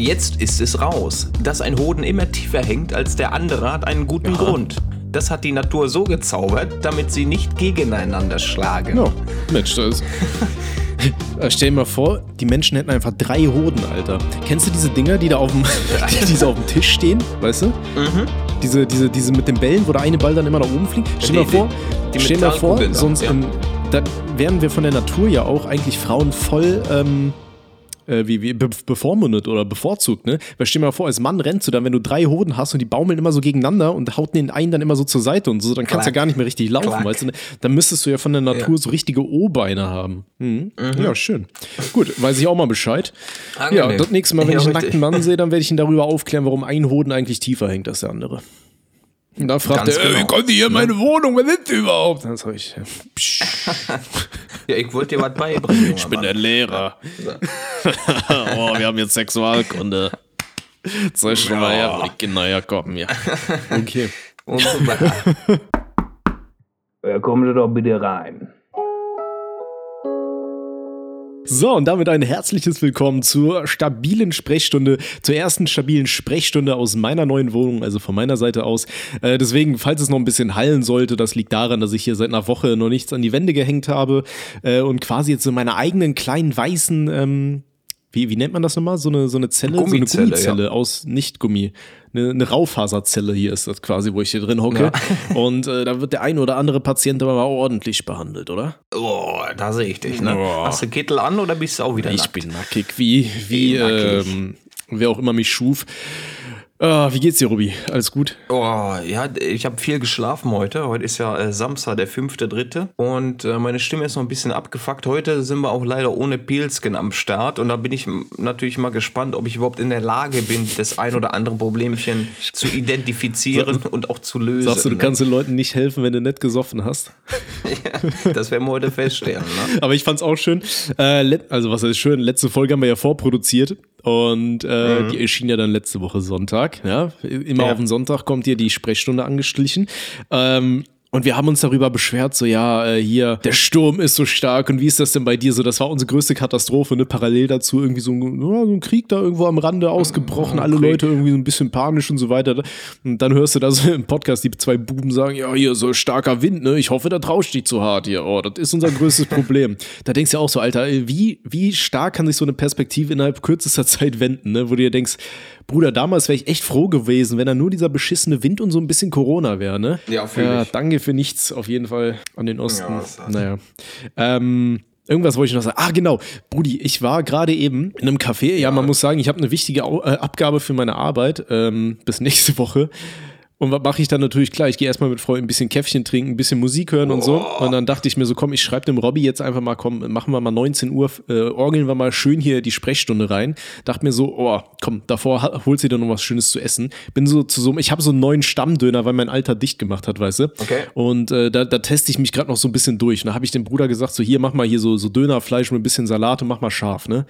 Jetzt ist es raus. Dass ein Hoden immer tiefer hängt als der andere, hat einen guten Ja. Grund. Das hat die Natur so gezaubert, damit sie nicht gegeneinander schlagen. Ja, Mensch, das. Äh, Stell dir mal vor, die Menschen hätten einfach drei Hoden, Alter. Kennst du diese Dinger, die da auf dem, die so auf dem Tisch stehen, weißt du? Mhm. Diese, diese, diese mit den Bällen, wo der eine Ball dann immer nach oben fliegt. Stell dir Die- mal vor, die- die stell dir mal vor, sonst ja. ähm, da wären wir von der Natur ja auch eigentlich Frauen voll ähm, äh, wie, wie be bevormundet oder bevorzugt, ne? Weil stell dir mal vor, als Mann rennst du dann, wenn du drei Hoden hast und die baumeln immer so gegeneinander und hauten den einen dann immer so zur Seite und so, dann kannst du ja gar nicht mehr richtig laufen, Klack. weißt du? Dann müsstest du ja von der Natur Ja. so richtige O-Beine haben. Mhm. Ja, schön. Gut, weiß ich auch mal Bescheid. Ja, Angenehm. das nächste Mal, wenn Ja, ich einen nackten Mann sehe, dann werde ich ihn darüber aufklären, warum ein Hoden eigentlich tiefer hängt als der andere. Und da fragt Ganz er, genau. wie kommt ihr hier in meine Wohnung? Wer sind Sie überhaupt? Dann sag ich, psch, Ja, ich wollte dir was beibringen. ich bin der Lehrer. oh, wir haben jetzt Sexualkunde. Zeig schon mal her, wo die Kinder herkommen, ja. Okay. Und so weiter. Ja, kommen Sie doch bitte rein. So, und damit ein herzliches Willkommen zur stabilen Sprechstunde, zur ersten stabilen Sprechstunde aus meiner neuen Wohnung, also von meiner Seite aus. Äh, deswegen, falls es noch ein bisschen hallen sollte, das liegt daran, dass ich hier seit einer Woche noch nichts an die Wände gehängt habe äh, und quasi jetzt in meiner eigenen kleinen weißen, ähm, wie, wie nennt man das nochmal? So eine, so eine Zelle, Gummizelle, so eine Gummizelle aus Nicht-Gummi. Eine, eine Raufaserzelle hier ist das quasi, wo ich hier drin hocke. Und äh, da wird der ein oder andere Patient aber mal ordentlich behandelt, oder? Oh, da sehe ich dich, ne? Boah. Hast du Kittel an oder bist du auch wieder Ich nackt? bin nackig, wie, wie, Wie nackig. ähm, wer auch immer mich schuf. Ah, wie geht's dir, Ruby? Alles gut? Oh, ja, ich habe viel geschlafen heute. Heute ist ja äh, Samstag, der fünfte, dritte. Und äh, meine Stimme ist noch ein bisschen abgefuckt. Heute sind wir auch leider ohne Pilzken am Start. Und da bin ich natürlich mal gespannt, ob ich überhaupt in der Lage bin, das ein oder andere Problemchen zu identifizieren und auch zu lösen. Sagst du, du ne? kannst den Leuten nicht helfen, wenn du nicht gesoffen hast? Das werden wir heute feststellen. Ne? Aber ich fand's auch schön. Äh, also, was heißt schön? Letzte Folge haben wir ja vorproduziert. Und äh, die erschien ja dann letzte Woche Sonntag. Ja? Immer Ja. auf den Sonntag kommt hier die Sprechstunde angeschlichen. Ähm, und wir haben uns darüber beschwert, so ja, äh, hier, der Sturm ist so stark und wie ist das denn bei dir so? Das war unsere größte Katastrophe, ne? Parallel dazu irgendwie so ein, so ein Krieg da irgendwo am Rande ausgebrochen, alle. Leute irgendwie so ein bisschen panisch und so weiter. Und dann hörst du da so im Podcast die zwei Buben sagen, ja, hier so starker Wind, ne? Ich hoffe, das rauscht nicht zu hart hier. Oh, das ist unser größtes Problem. Da denkst du ja auch so, Alter, ey, wie, wie stark kann sich so eine Perspektive innerhalb kürzester Zeit wenden, ne? Wo du dir denkst, Bruder, damals wäre ich echt froh gewesen, wenn da nur dieser beschissene Wind und so ein bisschen Corona wäre, ne? Ja, fühl ja ich. danke für nichts auf jeden Fall an den Osten. Ja, naja. Ähm, Irgendwas wollte ich noch sagen. Ah, genau. Brudi, ich war gerade eben in einem Café. Ja, man muss sagen, ich habe eine wichtige äh, Abgabe für meine Arbeit ähm, bis nächste Woche. Und was mache ich dann natürlich klar? Ich gehe erstmal mit Freunden ein bisschen Käffchen trinken, ein bisschen Musik hören und so. Und dann dachte ich mir so, komm, ich schreibe dem Robby jetzt einfach mal, komm, machen wir mal 19 Uhr, äh, orgeln wir mal schön hier die Sprechstunde rein. Dachte mir so, oh, komm, davor holst du dir noch was Schönes zu essen. Bin so zu so, ich habe so einen neuen Stammdöner, weil mein Alter dicht gemacht hat, weißt du? Okay. Und äh, da, da teste ich mich gerade noch so ein bisschen durch. Und da habe ich dem Bruder gesagt, so hier, mach mal hier so, so Dönerfleisch mit ein bisschen Salat und mach mal scharf, ne?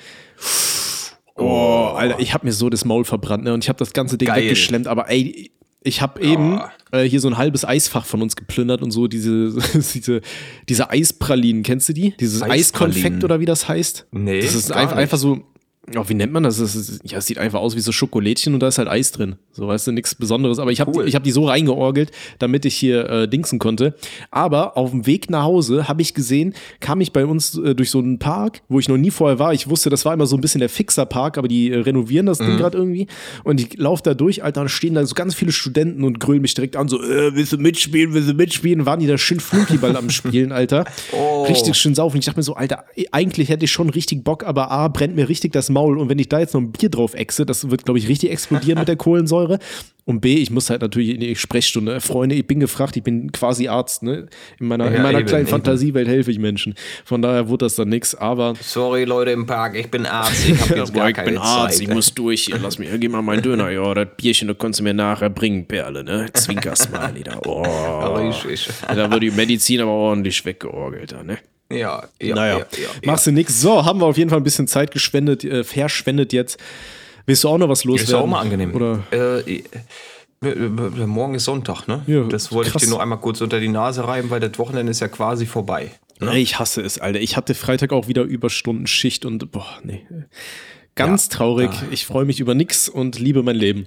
Oh, Alter, ich habe mir so das Maul verbrannt, ne? Und ich habe das ganze Ding Geil. weggeschlemmt, aber ey, ich habe eben äh, hier so ein halbes Eisfach von uns geplündert und so diese, diese, diese Eispralinen, kennst du die? Dieses. Eiskonfekt oder wie das heißt? Nee, Das ist einfach, einfach so, ja, wie nennt man das? das ist, ja, es sieht einfach aus wie so Schokolädchen und da ist halt Eis drin. So, weißt du, nichts Besonderes. Aber ich habe Cool. ich hab die so reingeorgelt, damit ich hier äh, dingsen konnte. Aber auf dem Weg nach Hause habe ich gesehen, kam ich bei uns äh, durch so einen Park, wo ich noch nie vorher war. Ich wusste, das war immer so ein bisschen der Fixer-Park, aber die äh, renovieren das Mhm. Ding gerade irgendwie. Und ich laufe da durch, Alter, und stehen da so ganz viele Studenten und grölen mich direkt an, so, äh, willst du mitspielen, willst du mitspielen? Waren die da schön Flunkyball am Spielen, Alter. Oh. Richtig schön saufen. Ich dachte mir so, Alter, eigentlich hätte ich schon richtig Bock, aber A, brennt mir richtig das Maul. Und wenn ich da jetzt noch ein Bier drauf exe, das wird, glaube ich, richtig explodieren mit der Kohlensäure. Und B, ich muss halt natürlich in die Sprechstunde. Freunde, ich bin gefragt, ich bin quasi Arzt, ne? In meiner, in Ja, meiner eben, kleinen eben. Fantasiewelt helfe ich Menschen. Von daher wurde das dann nix, aber. Sorry, Leute im Park, ich bin Arzt, ich jetzt gar ich keine bin Arzt, Zeit. ich muss durch hier. Lass mich, gib mal meinen Döner. Ja, das Bierchen, das kannst du mir nachher bringen, Perle, ne? Zwinkersmiley da. Oh. Richtig. Da wird die Medizin aber ordentlich weggeorgelt, da, ne? Ja, ja, Naja, ja, ja, machst du nix. So, haben wir auf jeden Fall ein bisschen Zeit gespendet, äh, verschwendet jetzt. Willst du auch noch was loswerden? Ist ja auch mal angenehm. Oder? Äh, äh, äh, morgen ist Sonntag, ne? Ja, das wollte krass. ich dir nur einmal kurz unter die Nase reiben, weil das Wochenende ist ja quasi vorbei. Nee, Ich hasse es, Alter. Ich hatte Freitag auch wieder Überstunden, Schicht und boah, nee. Ganz Ja, traurig. da- Ich freue mich über nix und liebe mein Leben.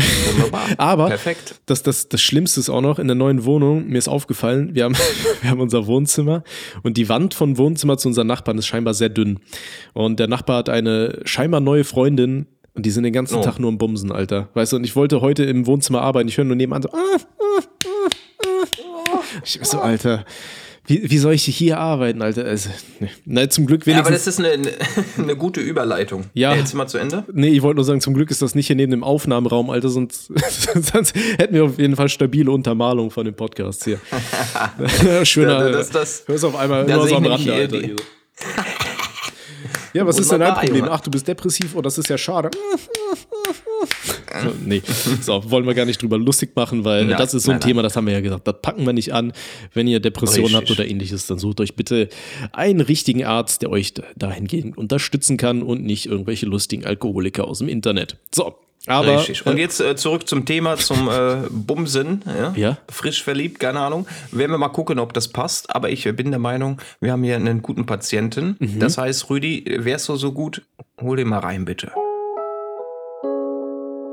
Wunderbar. Aber Perfekt. Das, das, das Schlimmste ist auch noch, in der neuen Wohnung, mir ist aufgefallen, wir haben, wir haben unser Wohnzimmer und die Wand von Wohnzimmer zu unseren Nachbarn ist scheinbar sehr dünn. Und der Nachbar hat eine scheinbar neue Freundin und die sind den ganzen Oh. Tag nur im Bumsen, Alter. Weißt du, und ich wollte heute im Wohnzimmer arbeiten, ich höre nur nebenan so, ah, ah, ah, ah. ich so, Alter. Wie, wie soll ich hier arbeiten, Alter? Also. Na, zum Glück Ja, aber wenigstens. das ist eine, eine gute Überleitung. Ja. Jetzt mal zu Ende. Nee, ich wollte nur sagen, zum Glück ist das nicht hier neben dem Aufnahmeraum, Alter, sonst, sonst hätten wir auf jeden Fall stabile Untermalung von dem Podcast hier. Schöner. Ja, das- das- hörst auf einmal immer so am Rande, Alter. hier. Ja, was ist denn dein Wunderbar, Problem? Ach, du bist depressiv, oh, das ist ja schade. So, nee, so, wollen wir gar nicht drüber lustig machen, weil Nein, das ist so ein nein, Thema, das haben wir ja gesagt, das packen wir nicht an. Wenn ihr Depressionen habt oder ähnliches, dann sucht euch bitte einen richtigen Arzt, der euch dahingehend unterstützen kann und nicht irgendwelche lustigen Alkoholiker aus dem Internet. So, aber Richtig. Und jetzt äh, zurück zum Thema, zum äh, Bumsen. Ja? Ja. Frisch verliebt, keine Ahnung. Werden wir mal gucken, ob das passt. Aber ich bin der Meinung, wir haben hier einen guten Patienten. Mhm. Das heißt, Rüdi, wärst du so gut? Hol den mal rein, bitte.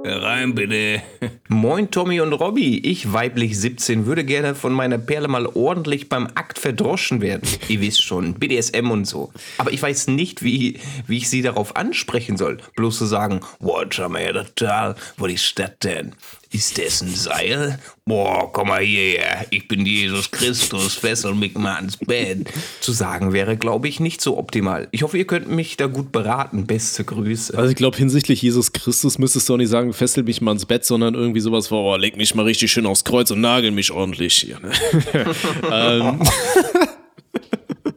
Rein bitte. Moin Tommy und Robby, ich weiblich 17 würde gerne von meiner Perle mal ordentlich beim Akt verdroschen werden. Ihr wisst schon, BDSM und so. Aber ich weiß nicht, wie, wie ich sie darauf ansprechen soll. Bloß zu sagen, boah, schau mal her, total, wo ist das denn? Ist das ein Seil? Boah, komm mal hierher, ich bin Jesus Christus, fessel mich mal ans Bett. Zu sagen wäre, glaube ich, nicht so optimal. Ich hoffe, ihr könnt mich da gut beraten. Beste Grüße. Also ich glaube, hinsichtlich Jesus Christus müsstest du auch nicht sagen, fessel mich mal ins Bett, sondern irgendwie sowas vor, oh, leg mich mal richtig schön aufs Kreuz und nagel mich ordentlich hier. Ne? ähm,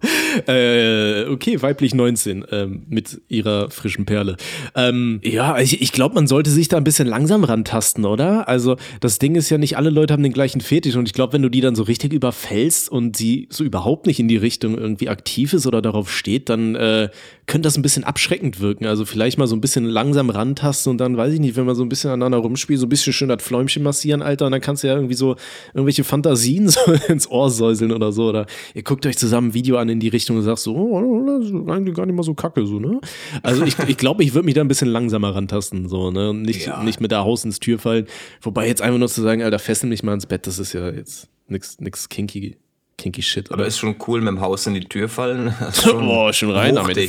äh, okay, weiblich 19 ähm, mit ihrer frischen Perle. Ähm, ja, ich, ich glaube, man sollte sich da ein bisschen langsam rantasten, oder? Also das Ding ist ja nicht, alle Leute haben den gleichen Fetisch und ich glaube, wenn du die dann so richtig überfällst und sie so überhaupt nicht in die Richtung irgendwie aktiv ist oder darauf steht, dann äh, könnte das ein bisschen abschreckend wirken. Also vielleicht mal so ein bisschen langsam rantasten und dann, weiß ich nicht, wenn man so ein bisschen aneinander rumspielt, so ein bisschen schön das Fläumchen massieren, Alter, und dann kannst du ja irgendwie so irgendwelche Fantasien so ins Ohr säuseln oder so. Oder ihr guckt euch zusammen ein Video an in die Richtung und sagt so, oh, das ist eigentlich gar nicht mal so kacke, so, ne? Also ich glaube, ich, glaub, ich würde mich da ein bisschen langsamer rantasten, so, ne? Und nicht, Ja. nicht mit der Haus ins Tür fallen. Wobei jetzt einfach nur zu sagen, Alter, fessel mich mal ins Bett, das ist ja jetzt nix, nix kinky, kinky shit, Aber oder? ist schon cool mit dem Haus in die Tür fallen. Schon Boah, schon rein damit.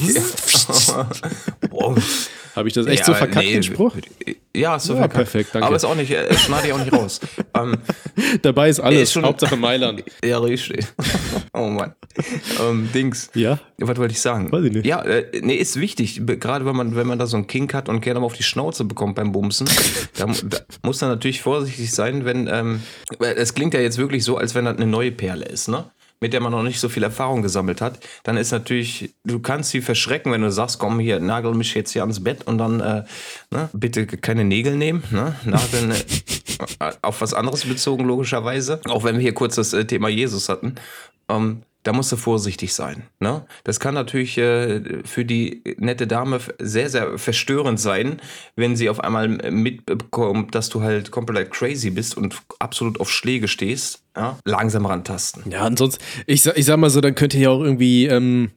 Habe ich das echt so verkackt, nee, den Spruch? Ja, so Ja, verkackt. perfekt, danke. Aber ist auch nicht, äh, schneide ich auch nicht raus. ähm, Dabei ist alles, ist schon- Hauptsache Mailand. ja, richtig. oh Mann. Ähm, Dings. Ja? Was wollte ich sagen? Weiß ich nicht. Ja, äh, nee, ist wichtig. Gerade wenn man, wenn man da so einen Kink hat und gerne mal auf die Schnauze bekommt beim Bumsen, da, da muss man natürlich vorsichtig sein, wenn, ähm, es klingt ja jetzt wirklich so, als wenn das eine neue Perle ist, ne? Mit der man noch nicht so viel Erfahrung gesammelt hat, dann ist natürlich, du kannst sie verschrecken, wenn du sagst, komm hier, nagel mich jetzt hier ans Bett und dann, äh, ne, bitte keine Nägel nehmen, ne, nageln äh, auf was anderes bezogen, logischerweise. Auch wenn wir hier kurz das äh, Thema Jesus hatten. Ähm, da musst du vorsichtig sein. Ne? Das kann natürlich äh, für die nette Dame sehr, sehr verstörend sein, wenn sie auf einmal mitbekommt, dass du halt komplett crazy bist und absolut auf Schläge stehst. Ja? Langsam rantasten. Ja, ansonsten, ich, ich sag mal so, dann könnt ihr ja auch irgendwie, ähm,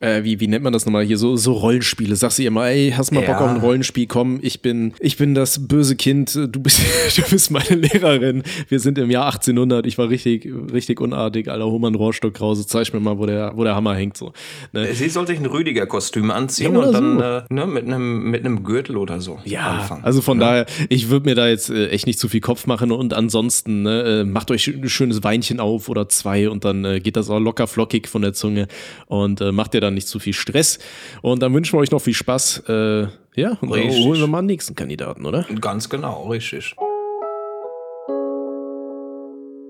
äh, wie, wie nennt man das nochmal hier, so, so Rollenspiele. Sagst du ihr mal, ey, hast mal Bock Ja. auf ein Rollenspiel, komm, ich bin, ich bin das böse Kind, du bist, du bist meine Lehrerin. Wir sind im Jahr 1800, ich war richtig, richtig unartig, alter, einen Rohrstock raus, zeig mir mal, wo der, wo der Hammer hängt, so. Ne? Sie soll sich ein Rüdiger-Kostüm anziehen Ja, und dann so. äh, ne, mit einem mit einem Gürtel oder so Ja, anfangen. also von daher, ich würde mir da jetzt äh, echt nicht zu viel Kopf machen und ansonsten ne, äh, macht euch ein schönes Weinchen auf oder zwei und dann äh, geht das auch locker flockig von der Zunge und äh, macht ihr dann nicht zu viel Stress und dann wünschen wir euch noch viel Spaß. Äh, ja, und dann holen wir mal den nächsten Kandidaten, oder? Ganz genau, richtig.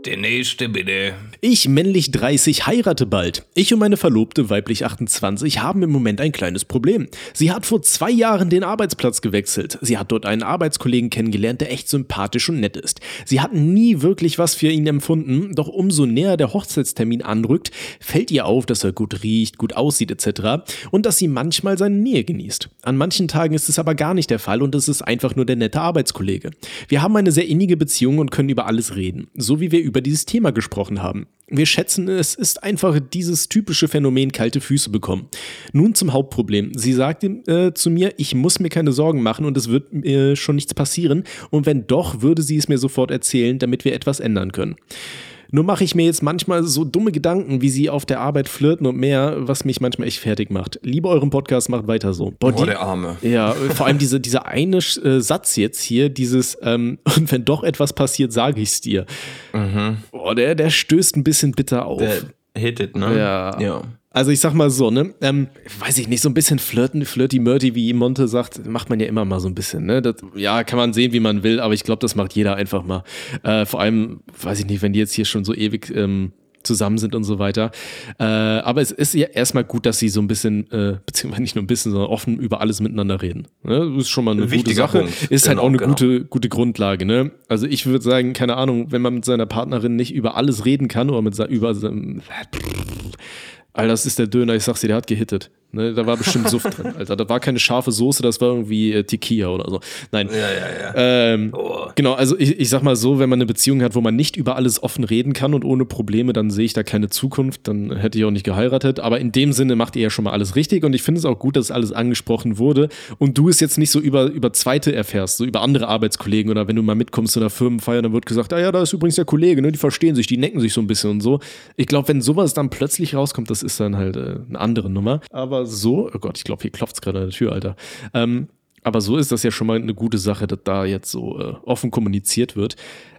Der nächste bitte. Ich, männlich 30, heirate bald. Ich und meine Verlobte, weiblich 28, haben im Moment ein kleines Problem. Sie hat vor zwei Jahren den Arbeitsplatz gewechselt. Sie hat dort einen Arbeitskollegen kennengelernt, der echt sympathisch und nett ist. Sie hat nie wirklich was für ihn empfunden, doch umso näher der Hochzeitstermin anrückt, fällt ihr auf, dass er gut riecht, gut aussieht etc. und dass sie manchmal seine Nähe genießt. An manchen Tagen ist es aber gar nicht der Fall und es ist einfach nur der nette Arbeitskollege. Wir haben eine sehr innige Beziehung und können über alles reden, so wie wir über über dieses Thema gesprochen haben. Wir schätzen, es ist einfach dieses typische Phänomen kalte Füße bekommen. Nun zum Hauptproblem. Sie sagte äh, zu mir, ich muss mir keine Sorgen machen und es wird äh, schon nichts passieren. Und wenn doch, würde sie es mir sofort erzählen, damit wir etwas ändern können. Nur mache ich mir jetzt manchmal so dumme Gedanken, wie sie auf der Arbeit flirten und mehr, was mich manchmal echt fertig macht. Liebe euren Podcast, macht weiter so. Boah, Boah der Arme. Ja, vor allem diese, dieser eine äh, Satz jetzt hier, dieses, ähm, und wenn doch etwas passiert, sage ich es dir. Mhm. Boah, der, der stößt ein bisschen bitter auf. Der hittet, ne? Ja. ja. Also ich sag mal so, ne, ähm, weiß ich nicht, so ein bisschen flirten, flirty-murty, wie Monte sagt, macht man ja immer mal so ein bisschen, ne? Das, ja, kann man sehen, wie man will, aber ich glaube, das macht jeder einfach mal. Äh, vor allem, weiß ich nicht, wenn die jetzt hier schon so ewig ähm, zusammen sind und so weiter. Äh, aber es ist ja erstmal gut, dass sie so ein bisschen, äh, beziehungsweise nicht nur ein bisschen, sondern offen über alles miteinander reden. Ne? Das ist schon mal eine gute Sache. Punkt. Ist halt genau, halt auch eine genau. gute, gute Grundlage. Ne? Also ich würde sagen, keine Ahnung, wenn man mit seiner Partnerin nicht über alles reden kann oder mit über Alter, das ist der Döner, ich sag's dir, der hat gehittet. Ne, da war bestimmt Suft drin, Alter. Da war keine scharfe Soße, das war irgendwie äh, Tequila oder so. Nein. Ja, ja, ja. Ähm, oh. Genau, also ich, ich sag mal so, wenn man eine Beziehung hat, wo man nicht über alles offen reden kann und ohne Probleme, dann sehe ich da keine Zukunft, dann hätte ich auch nicht geheiratet. Aber in dem Sinne macht ihr ja schon mal alles richtig und ich finde es auch gut, dass alles angesprochen wurde und du es jetzt nicht so über, über Zweite erfährst, so über andere Arbeitskollegen oder wenn du mal mitkommst zu einer Firmenfeier, dann wird gesagt, ah ja, da ist übrigens der Kollege, ne, die verstehen sich, die necken sich so ein bisschen und so. Ich glaube, wenn sowas dann plötzlich rauskommt, das ist dann halt äh, eine andere Nummer. Aber so, oh Gott, ich glaube, hier klopft es gerade an der Tür, Alter. Ähm, aber so ist das ja schon mal eine gute Sache, dass da jetzt so äh, offen kommuniziert wird.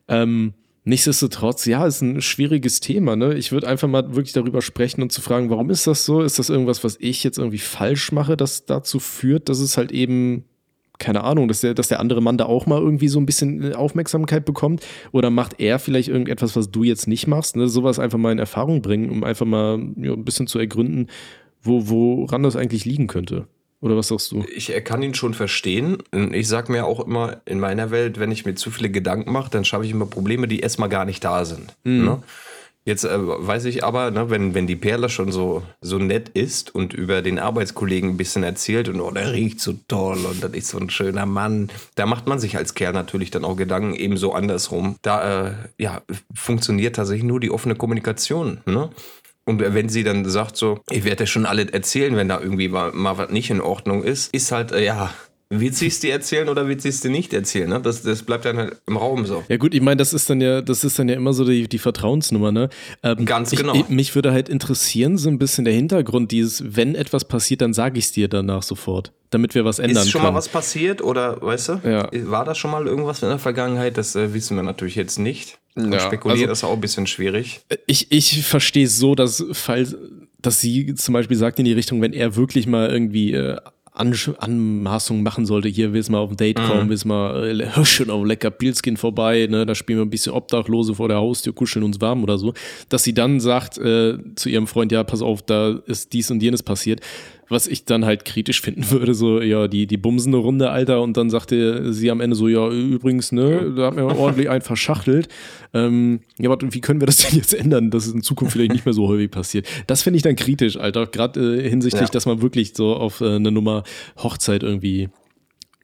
Ähm, nichtsdestotrotz, ja, ist ein schwieriges Thema. Ne? Ich würde einfach mal wirklich darüber sprechen und zu fragen, warum ist das so? Ist das irgendwas, was ich jetzt irgendwie falsch mache, das dazu führt, dass es halt eben keine Ahnung, dass der, dass der andere Mann da auch mal irgendwie so ein bisschen äh, Aufmerksamkeit bekommt? Oder macht er vielleicht irgendetwas, was du jetzt nicht machst? Ne? Sowas einfach mal in Erfahrung bringen, um einfach mal ja, ein bisschen zu ergründen, wo, woran das eigentlich liegen könnte. Oder was sagst du? Ich kann ihn schon verstehen. Ich sage mir auch immer, in meiner Welt, wenn ich mir zu viele Gedanken mache, dann schaffe ich immer Probleme, die erstmal gar nicht da sind. Mhm. Ne? Jetzt äh, weiß ich aber, ne, wenn, wenn die Perle schon so, so nett ist und über den Arbeitskollegen ein bisschen erzählt und oh, der riecht so toll und das ist so ein schöner Mann, da macht man sich als Kerl natürlich dann auch Gedanken ebenso andersrum. Da äh, ja, funktioniert tatsächlich nur die offene Kommunikation. Ne? Und wenn sie dann sagt so, ich werde dir schon alles erzählen, wenn da irgendwie mal, mal was nicht in Ordnung ist, ist halt, äh, ja, wird sie es dir erzählen oder wird sie es dir nicht erzählen? Ne? Das, das bleibt dann halt im Raum so. Ja gut, ich meine, das ist dann ja, das ist dann ja immer so die, die Vertrauensnummer, ne? Ähm, Ganz genau. Ich, mich würde halt interessieren, so ein bisschen der Hintergrund dieses, wenn etwas passiert, dann sage ich es dir danach sofort, damit wir was ändern können. Ist schon können. mal was passiert oder, weißt du? Ja. War das schon mal irgendwas in der Vergangenheit? Das äh, wissen wir natürlich jetzt nicht. Ja, spekulieren also, ist auch ein bisschen schwierig. Ich, ich verstehe es so, dass, falls, dass sie zum Beispiel sagt in die Richtung, wenn er wirklich mal irgendwie äh, An Anmaßungen machen sollte, hier willst du mal auf ein Date kommen, mhm. willst mal äh, schön auf lecker Pilzkin vorbei, ne, da spielen wir ein bisschen Obdachlose vor der Haustür, kuscheln uns warm oder so, dass sie dann sagt äh, zu ihrem Freund, ja, pass auf, da ist dies und jenes passiert was ich dann halt kritisch finden würde, so, ja, die, die bumsende Runde, Alter, und dann sagte sie am Ende so, ja, übrigens, ne, da hat mir ordentlich einen verschachtelt. Ähm, ja, warte, wie können wir das denn jetzt ändern, dass es in Zukunft vielleicht nicht mehr so häufig passiert? Das finde ich dann kritisch, Alter, gerade äh, hinsichtlich, ja. dass man wirklich so auf äh, eine Nummer Hochzeit irgendwie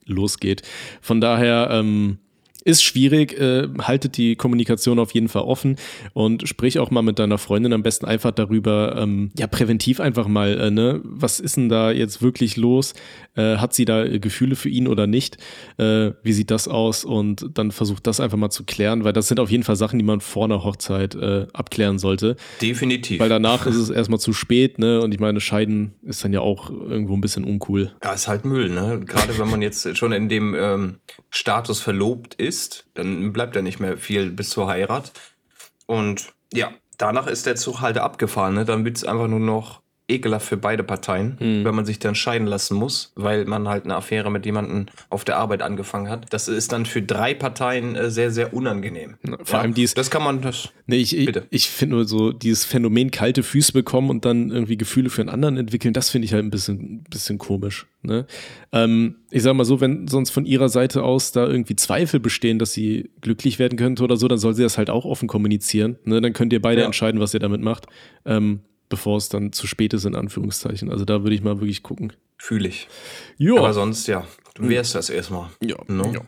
losgeht. Von daher, ähm, ist schwierig, äh, haltet die Kommunikation auf jeden Fall offen und sprich auch mal mit deiner Freundin am besten einfach darüber, ähm, ja, präventiv einfach mal, äh, ne, was ist denn da jetzt wirklich los? Äh, hat sie da Gefühle für ihn oder nicht? Äh, wie sieht das aus? Und dann versucht das einfach mal zu klären, weil das sind auf jeden Fall Sachen, die man vor einer Hochzeit äh, abklären sollte. Definitiv. Weil danach ist es erstmal zu spät, ne? Und ich meine, Scheiden ist dann ja auch irgendwo ein bisschen uncool. Ja, ist halt Müll, ne? Gerade wenn man jetzt schon in dem ähm, Status verlobt ist ist, dann bleibt ja nicht mehr viel bis zur Heirat. Und ja, danach ist der Zug halt abgefahren. Ne? Dann wird es einfach nur noch ekelhaft für beide Parteien, mhm. wenn man sich dann scheiden lassen muss, weil man halt eine Affäre mit jemandem auf der Arbeit angefangen hat. Das ist dann für drei Parteien äh, sehr, sehr unangenehm. Vor ja, allem dies. Das kann man das. Nee, ich, ich, ich finde nur so dieses Phänomen kalte Füße bekommen und dann irgendwie Gefühle für einen anderen entwickeln, das finde ich halt ein bisschen, bisschen komisch. Ne? Ähm, ich sag mal so, wenn sonst von ihrer Seite aus da irgendwie Zweifel bestehen, dass sie glücklich werden könnte oder so, dann soll sie das halt auch offen kommunizieren. Ne? Dann könnt ihr beide ja. entscheiden, was ihr damit macht. Ähm, bevor es dann zu spät ist, in Anführungszeichen. Also da würde ich mal wirklich gucken. Fühle ich. Jo. Aber sonst, ja, du wärst das erstmal. Ja. No? ja.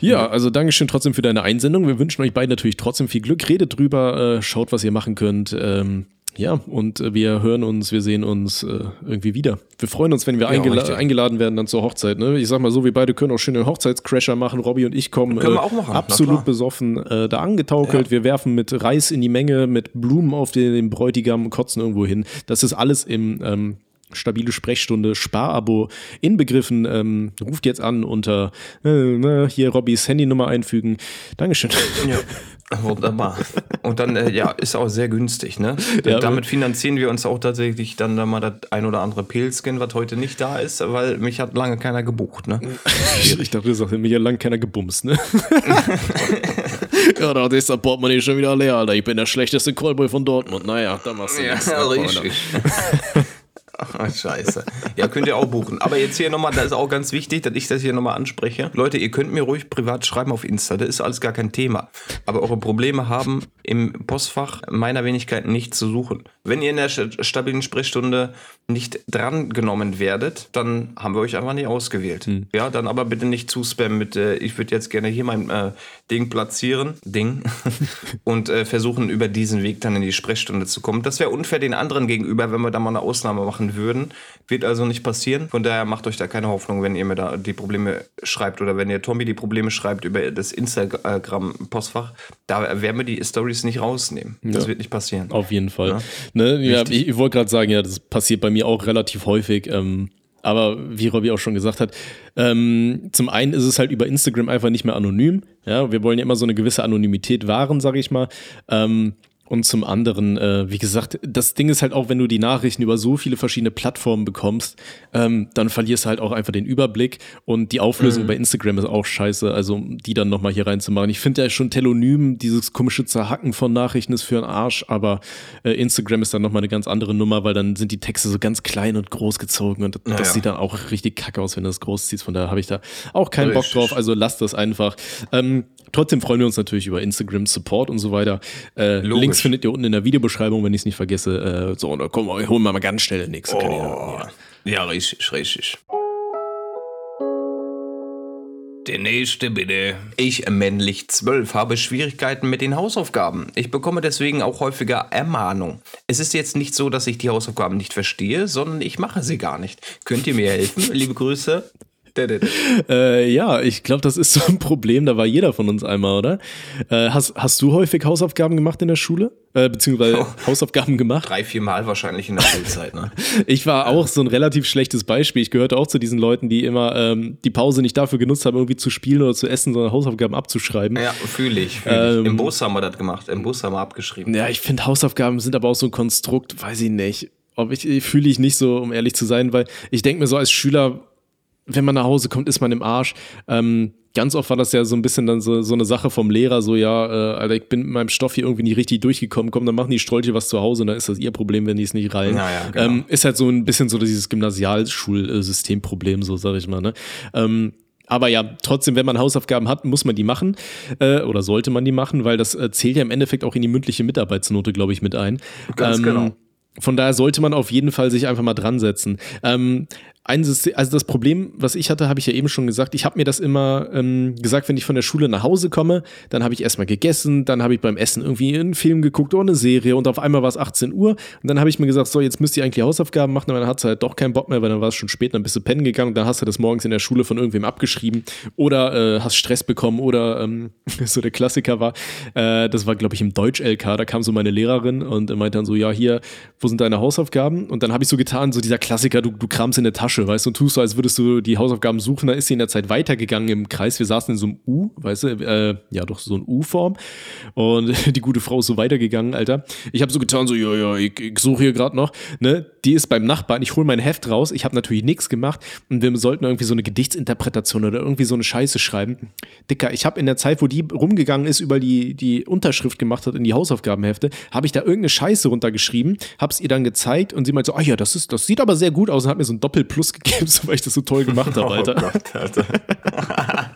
Ja, also Dankeschön trotzdem für deine Einsendung. Wir wünschen euch beiden natürlich trotzdem viel Glück. Redet drüber, äh, schaut, was ihr machen könnt. Ähm, ja, und äh, wir hören uns, wir sehen uns äh, irgendwie wieder. Wir freuen uns, wenn wir eingela richtig. eingeladen werden dann zur Hochzeit. Ne? Ich sag mal so, wir beide können auch schön den Hochzeitscrasher machen. Robby und ich kommen äh, absolut besoffen äh, da angetaukelt. Wir werfen mit Reis in die Menge, mit Blumen auf den, den Bräutigam, kotzen irgendwo hin. Das ist alles im ähm, stabile Sprechstunde, Sparabo inbegriffen. Ähm, ruft jetzt an unter äh, ne, hier Robbys Handynummer einfügen. Dankeschön. Ja, wunderbar. Und dann, äh, ja, ist auch sehr günstig, ne? Ja, Damit finanzieren wir uns auch tatsächlich dann da mal das ein oder andere Pilzkin, was heute nicht da ist, weil mich hat lange keiner gebucht, ne? Ich dachte, du sagst, mich hat lang keiner gebumst, ne? ja, da ist der Portemonnaie schon wieder leer, Alter. Ich bin der schlechteste Callboy von Dortmund. Naja, da machst du nichts. ne, Freunde. Ach, scheiße. Ja, könnt ihr auch buchen. Aber jetzt hier nochmal, das ist auch ganz wichtig, dass ich das hier nochmal anspreche. Leute, ihr könnt mir ruhig privat schreiben auf Insta, das ist alles gar kein Thema. Aber eure Probleme haben im Postfach meiner Wenigkeit nicht zu suchen. Wenn ihr in der st- stabilen Sprechstunde nicht drangenommen werdet, dann haben wir euch einfach nicht ausgewählt. Ja, dann aber bitte nicht zuspammen mit, äh, ich würde jetzt gerne hier mein äh, Ding platzieren, Ding, und äh, versuchen über diesen Weg dann in die Sprechstunde zu kommen. Das wäre unfair den anderen gegenüber, wenn wir da mal eine Ausnahme machen würden. Wird also nicht passieren. Von daher macht euch da keine Hoffnung, wenn ihr mir da die Probleme schreibt oder wenn ihr Tommy die Probleme schreibt über das Instagram-Postfach. Da werden wir die Stories nicht rausnehmen. Das Ja. wird nicht passieren. Auf jeden Fall. Ja. Ne, ja, ich, ich wollte gerade sagen, ja, das passiert bei mir auch relativ häufig. Ähm, aber wie Robby auch schon gesagt hat, ähm, zum einen ist es halt über Instagram einfach nicht mehr anonym. Ja, wir wollen ja immer so eine gewisse Anonymität wahren, sage ich mal. Ähm, und zum anderen, äh, wie gesagt, das Ding ist halt auch, wenn du die Nachrichten über so viele verschiedene Plattformen bekommst, ähm, dann verlierst du halt auch einfach den Überblick und die Auflösung bei Instagram ist auch scheiße, also die dann nochmal hier reinzumachen. Ich finde ja schon Telonym, dieses komische Zerhacken von Nachrichten ist für einen Arsch, aber äh, Instagram ist dann nochmal eine ganz andere Nummer, weil dann sind die Texte so ganz klein und groß gezogen und das Ja. sieht dann auch richtig kacke aus, wenn du das groß ziehst. Von daher habe ich da auch keinen Bock drauf, also lasst das einfach. Ähm, trotzdem freuen wir uns natürlich über Instagram Support und so weiter. Äh. Links findet ihr unten in der Videobeschreibung, wenn ich es nicht vergesse. Äh, so, kommen wir, holen wir mal ganz schnell den nächsten Kandidaten. Oh, ja, richtig, richtig. Der nächste bitte. Ich, männlich 12, habe Schwierigkeiten mit den Hausaufgaben. Ich bekomme deswegen auch häufiger Ermahnung. Es ist jetzt nicht so, dass ich die Hausaufgaben nicht verstehe, sondern ich mache sie gar nicht. Könnt ihr mir helfen? Liebe Grüße. Äh, ja, ich glaube, das ist so ein Problem, da war jeder von uns einmal, oder? Äh, hast, hast du häufig Hausaufgaben gemacht in der Schule? Äh, beziehungsweise Oh. Hausaufgaben gemacht? Drei, vier Mal wahrscheinlich in der Schulzeit, ne? Ich war auch so ein relativ schlechtes Beispiel. Ich gehörte auch zu diesen Leuten, die immer ähm, die Pause nicht dafür genutzt haben, irgendwie zu spielen oder zu essen, sondern Hausaufgaben abzuschreiben. Ja, fühle ich. Fühl ich. Ähm. Im Bus haben wir das gemacht. Im Bus haben wir abgeschrieben. Ja, ich finde Hausaufgaben sind aber auch so ein Konstrukt, weiß ich nicht. Ob ich fühle ich nicht so, um ehrlich zu sein, weil ich denke mir so als Schüler, wenn man nach Hause kommt, ist man im Arsch. Ähm, ganz oft war das ja so ein bisschen dann so, so eine Sache vom Lehrer, so ja, äh, Alter, ich bin mit meinem Stoff hier irgendwie nicht richtig durchgekommen, komm, dann machen die Strolche was zu Hause und dann ist das ihr Problem, wenn die es nicht reilen. Ja, ja, genau. ähm, ist halt so ein bisschen so dieses Gymnasialschulsystemproblem, so sage ich mal, ne? Ähm, aber ja, trotzdem, wenn man Hausaufgaben hat, muss man die machen äh, oder sollte man die machen, weil das äh, zählt ja im Endeffekt auch in die mündliche Mitarbeitsnote, glaube ich, mit ein. Ganz genau. Von daher sollte man auf jeden Fall sich einfach mal dran setzen. Ähm, ein System, also das Problem, was ich hatte, habe ich ja eben schon gesagt. Ich habe mir das immer ähm, gesagt, wenn ich von der Schule nach Hause komme, dann habe ich erstmal gegessen, dann habe ich beim Essen irgendwie einen Film geguckt oder eine Serie und auf einmal war es 18 Uhr und dann habe ich mir gesagt, so, jetzt müsst ihr eigentlich Hausaufgaben machen, aber dann hat du halt doch keinen Bock mehr, weil dann war es schon spät, dann bist du pennen gegangen und dann hast du das morgens in der Schule von irgendwem abgeschrieben oder äh, hast Stress bekommen oder ähm, so der Klassiker war, äh, das war, glaube ich, im Deutsch-LK, da kam so meine Lehrerin und meinte dann so, ja, hier, wo sind deine Hausaufgaben? Und dann habe ich so getan, so dieser Klassiker, du, du kramst in der Tasche, weißt du, und tust so, als würdest du die Hausaufgaben suchen. Da ist sie in der Zeit weitergegangen im Kreis. Wir saßen in so einem U, weißt du, äh, ja, doch so ein U-Form. Und die gute Frau ist so weitergegangen, Alter. Ich habe so getan, so, ja, ja, ich, ich suche hier gerade noch. Ne? Die ist beim Nachbarn. Ich hole mein Heft raus. Ich habe natürlich nichts gemacht. Und wir sollten irgendwie so eine Gedichtsinterpretation oder irgendwie so eine Scheiße schreiben. Dicker, ich habe in der Zeit, wo die rumgegangen ist, über die, die Unterschrift gemacht hat in die Hausaufgabenhefte, habe ich da irgendeine Scheiße runtergeschrieben, habe es ihr dann gezeigt und sie meinte so, ah ja, das, ist, das sieht aber sehr gut aus und hat mir so ein Doppelplus gegeben, so, weil ich das so toll gemacht habe, Alter. Oh Gott, Alter.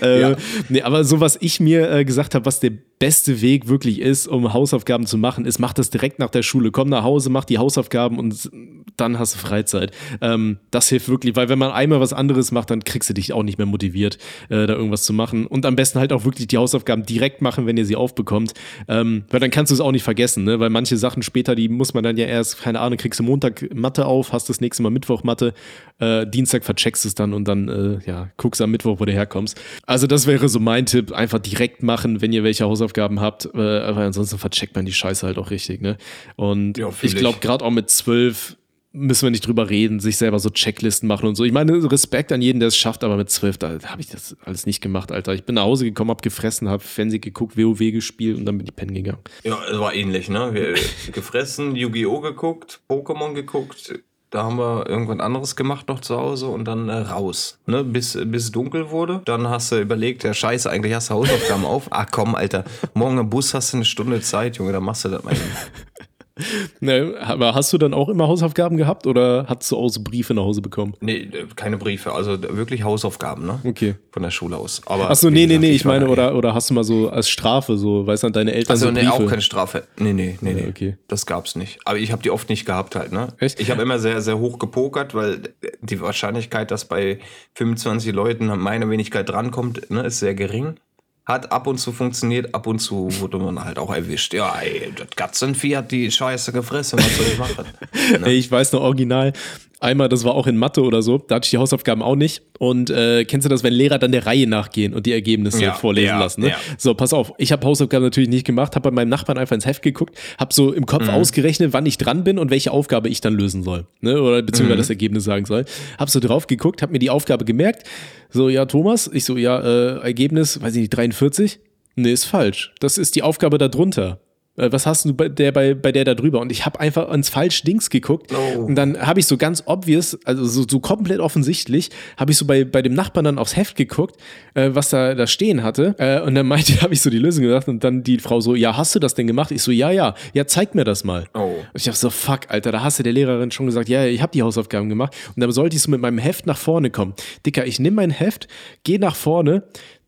Äh, Nee, aber so was ich mir äh, gesagt habe, was der beste Weg wirklich ist, um Hausaufgaben zu machen, ist, mach das direkt nach der Schule. Komm nach Hause, mach die Hausaufgaben und dann hast du Freizeit. Ähm, das hilft wirklich, weil wenn man einmal was anderes macht, dann kriegst du dich auch nicht mehr motiviert, äh, da irgendwas zu machen. Und am besten halt auch wirklich die Hausaufgaben direkt machen, wenn ihr sie aufbekommt. Ähm, weil dann kannst du es auch nicht vergessen, ne? weil manche Sachen später, die muss man dann ja erst, keine Ahnung, kriegst du Montag Mathe auf, hast das nächste Mal Mittwoch Mathe, äh, Dienstag vercheckst es dann und dann, äh, ja, guckst am Mittwoch, wo du herkommst. Also das wäre so mein Tipp, einfach direkt machen, wenn ihr welche Hausaufgaben habt, äh, weil ansonsten vercheckt man die Scheiße halt auch richtig, ne? Und Ja, ich glaube, gerade auch mit zwölf müssen wir nicht drüber reden, sich selber so Checklisten machen und so. Ich meine, Respekt an jeden, der es schafft, aber mit zwölf, da habe ich das alles nicht gemacht, Alter. Ich bin nach Hause gekommen, hab gefressen, hab Fernsehen geguckt, WoW gespielt und dann bin ich pennen gegangen. Ja, es war ähnlich, ne? Wir gefressen, Yu-Gi-Oh! geguckt, Pokémon geguckt. Da haben wir irgendwann anderes gemacht noch zu Hause und dann äh, raus, ne? Bis, bis dunkel wurde. Dann hast du überlegt, ja scheiße, eigentlich hast du Hausaufgaben auf. Ach komm, Alter, morgen im Bus hast du eine Stunde Zeit, Junge, dann machst du das mal. eben. Ne, aber hast du dann auch immer Hausaufgaben gehabt oder hast du auch so Briefe nach Hause bekommen? Nee, äh, keine Briefe, also wirklich Hausaufgaben, ne? Okay. Von der Schule aus. Aber Achso, nee, nee, nee, ich meine, oder, oder hast du mal so als Strafe, so, weißt du, deine Eltern Also so nee, Briefe? auch keine Strafe. Nee, nee, nee, nee. okay. Das gab's nicht. Aber ich habe die oft nicht gehabt halt, ne? Echt? Ich habe immer sehr, sehr hoch gepokert, weil die Wahrscheinlichkeit, dass bei 25 Leuten meine Wenigkeit drankommt, ne, ist sehr gering. Hat ab und zu funktioniert, ab und zu wurde man halt auch erwischt. Ja, ey, das Katzenvieh hat die Scheiße gefressen, was soll ich machen? Ne? Ey, ich weiß noch original, einmal, das war auch in Mathe oder so, da hatte ich die Hausaufgaben auch nicht. Und äh, kennst du das, wenn Lehrer dann der Reihe nachgehen und die Ergebnisse Ja, vorlesen ja, lassen? Ne? ja. So, pass auf, ich habe Hausaufgaben natürlich nicht gemacht, habe bei meinem Nachbarn einfach ins Heft geguckt, habe so im Mhm. Kopf ausgerechnet, wann ich dran bin und welche Aufgabe ich dann lösen soll. Ne? Oder Mhm. beziehungsweise das Ergebnis sagen soll. Hab so drauf geguckt, hab mir die Aufgabe gemerkt. So, ja, Thomas, ich so, ja, äh, Ergebnis, weiß ich nicht, 43? Nee, ist falsch. Das ist die Aufgabe da drunter. Äh, Was hast du bei der, bei, bei der da drüber? Und ich habe einfach ans falsch Dings geguckt. Oh. Und dann habe ich so ganz obvious, also so, so komplett offensichtlich, habe ich so bei, bei dem Nachbarn dann aufs Heft geguckt, äh, was da, da stehen hatte. Äh, und dann meinte, habe ich so die Lösung gesagt und dann die Frau so, ja, hast du das denn gemacht? Ich so, ja, ja, ja, zeig mir das mal. Oh. Und ich dachte so, fuck, Alter, da hast du der Lehrerin schon gesagt, ja, ich habe die Hausaufgaben gemacht. Und dann sollte ich so mit meinem Heft nach vorne kommen. Dicker, ich nehme mein Heft, gehe nach vorne,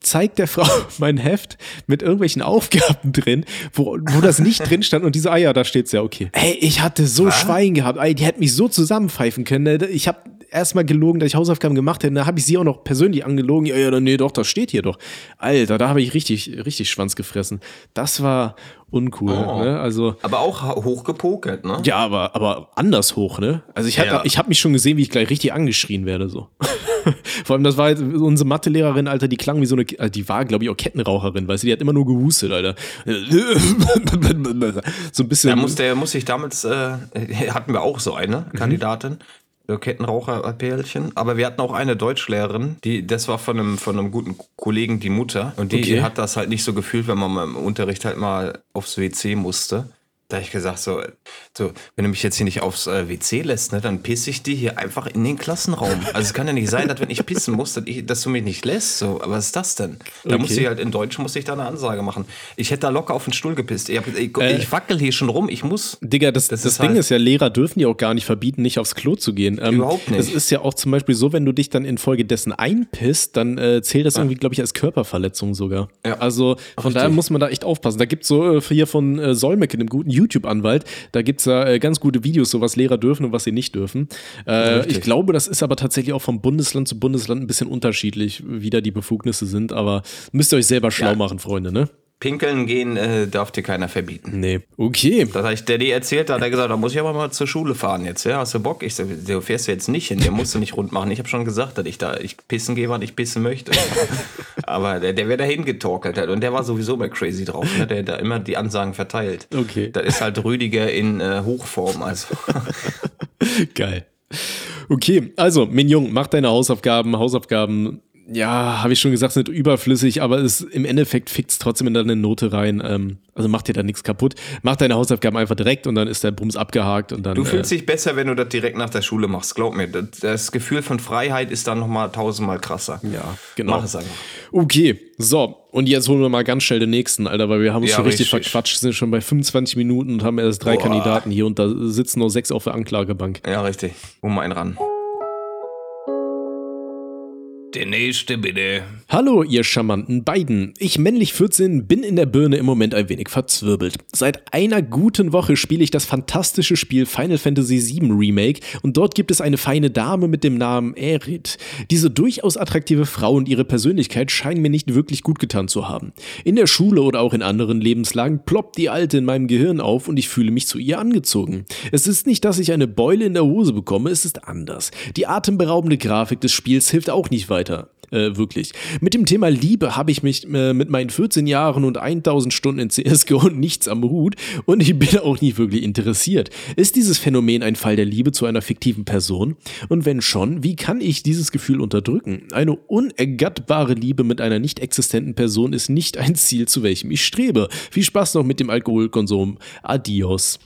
zeig der Frau mein Heft mit irgendwelchen Aufgaben drin, wo, wo das nicht drin stand und diese, ah ja, da steht's ja, okay. Ey, ich hatte so Schwein gehabt, ey, die hätte mich so zusammenpfeifen können. ne? Ich habe erstmal gelogen, dass ich Hausaufgaben gemacht hätte, da habe ich sie auch noch persönlich angelogen. Ja, ja, nee, doch, das steht hier doch. Alter, da habe ich richtig, richtig Schwanz gefressen. Das war uncool, Oh. ne? Also, Aber auch ha- hoch gepokert, ne? ja, aber, aber anders hoch, ne? Also ich habe Ja. ich hab mich schon gesehen, wie ich gleich richtig angeschrien werde, so. Vor allem, das war halt unsere Mathelehrerin, Alter, die klang wie so eine, äh, die war, glaube ich, auch Kettenraucherin, weißt du, die hat immer nur gehustet, Alter. so ein bisschen. Da muss, der muss sich damals, äh, hatten wir auch so eine Mhm. Kandidatin, Kettenraucherpärchen, aber wir hatten auch eine Deutschlehrerin, die, das war von einem, von einem guten Kollegen die Mutter und die Okay. hat das halt nicht so gefühlt, wenn man mal im Unterricht halt mal aufs WC musste. Da hab ich gesagt, so, so, wenn du mich jetzt hier nicht aufs äh, WC lässt, ne, dann pisse ich dir hier einfach in den Klassenraum. Also es kann ja nicht sein, dass wenn ich pissen muss, dass, ich, dass du mich nicht lässt. So, aber was ist das denn? Da Okay. musste ich halt in Deutsch musste ich da eine Ansage machen. Ich hätte da locker auf den Stuhl gepisst. Ich, ich, Äh. ich wackel hier schon rum, ich muss. Digga, das, das, Das ist Ding halt- ist ja, Lehrer dürfen die auch gar nicht verbieten, nicht aufs Klo zu gehen. Ähm, Überhaupt nicht. Es ist ja auch zum Beispiel so, wenn du dich dann infolgedessen einpisst, dann äh, zählt das irgendwie, glaube ich, als Körperverletzung sogar. Ja. Also von Richtig. daher muss man da echt aufpassen. Da gibt's so äh, hier von äh, Solmecke, dem guten YouTube-Anwalt, da gibt's da äh, ganz gute Videos, so was Lehrer dürfen und was sie nicht dürfen. Äh, ich glaube, das ist aber tatsächlich auch vom Bundesland zu Bundesland ein bisschen unterschiedlich, wie da die Befugnisse sind. Aber müsst ihr euch selber schlau Ja. machen, Freunde, ne? Pinkeln gehen äh, darf dir keiner verbieten. Nee. Okay. Das habe ich Daddy erzählt, da hat er gesagt, da muss ich aber mal zur Schule fahren jetzt. Ja, hast du Bock? Ich so, du fährst jetzt nicht hin, der musst du nicht rund machen. Ich habe schon gesagt, dass ich da ich pissen gehe, wann ich pissen möchte. aber der, der wäre dahin getorkelt halt. und der war sowieso immer crazy drauf, ne? der da immer die Ansagen verteilt. Okay. Das ist halt Rüdiger in äh, Hochform. Also. Geil. Okay, also, Minjung, mach deine Hausaufgaben. Hausaufgaben, ja, habe ich schon gesagt, sind überflüssig, aber es, im Endeffekt fickt es trotzdem in deine Note rein. Ähm, also mach dir da nichts kaputt. Mach deine Hausaufgaben einfach direkt und dann ist der Bums abgehakt und dann. Du fühlst äh, dich besser, wenn du das direkt nach der Schule machst. Glaub mir, das, das Gefühl von Freiheit ist dann nochmal tausendmal krasser. Ja, genau. Mach es einfach. Okay, so. Und jetzt holen wir mal ganz schnell den nächsten, Alter, weil wir haben uns Ja, schon richtig, richtig. verquatscht, sind schon bei 25 Minuten und haben erst drei Boah. Kandidaten hier und da sitzen noch sechs auf der Anklagebank. Ja, richtig. Mal einen ran. Der nächste bitte. Hallo, ihr charmanten beiden. Ich, männlich 14, bin in der Birne im Moment ein wenig verzwirbelt. Seit einer guten Woche spiele ich das fantastische Spiel Final Fantasy VII Remake und dort gibt es eine feine Dame mit dem Namen Erit. Diese durchaus attraktive Frau und ihre Persönlichkeit scheinen mir nicht wirklich gut getan zu haben. In der Schule oder auch in anderen Lebenslagen ploppt die Alte in meinem Gehirn auf und ich fühle mich zu ihr angezogen. Es ist nicht, dass ich eine Beule in der Hose bekomme, es ist anders. Die atemberaubende Grafik des Spiels hilft auch nicht weiter. Äh, wirklich. Mit dem Thema Liebe habe ich mich äh, mit meinen 14 Jahren und 1000 Stunden in CSGO nichts am Hut und ich bin auch nicht wirklich interessiert. Ist dieses Phänomen ein Fall der Liebe zu einer fiktiven Person? Und wenn schon, wie kann ich dieses Gefühl unterdrücken? Eine unergattbare Liebe mit einer nicht existenten Person ist nicht ein Ziel, zu welchem ich strebe. Viel Spaß noch mit dem Alkoholkonsum. Adios.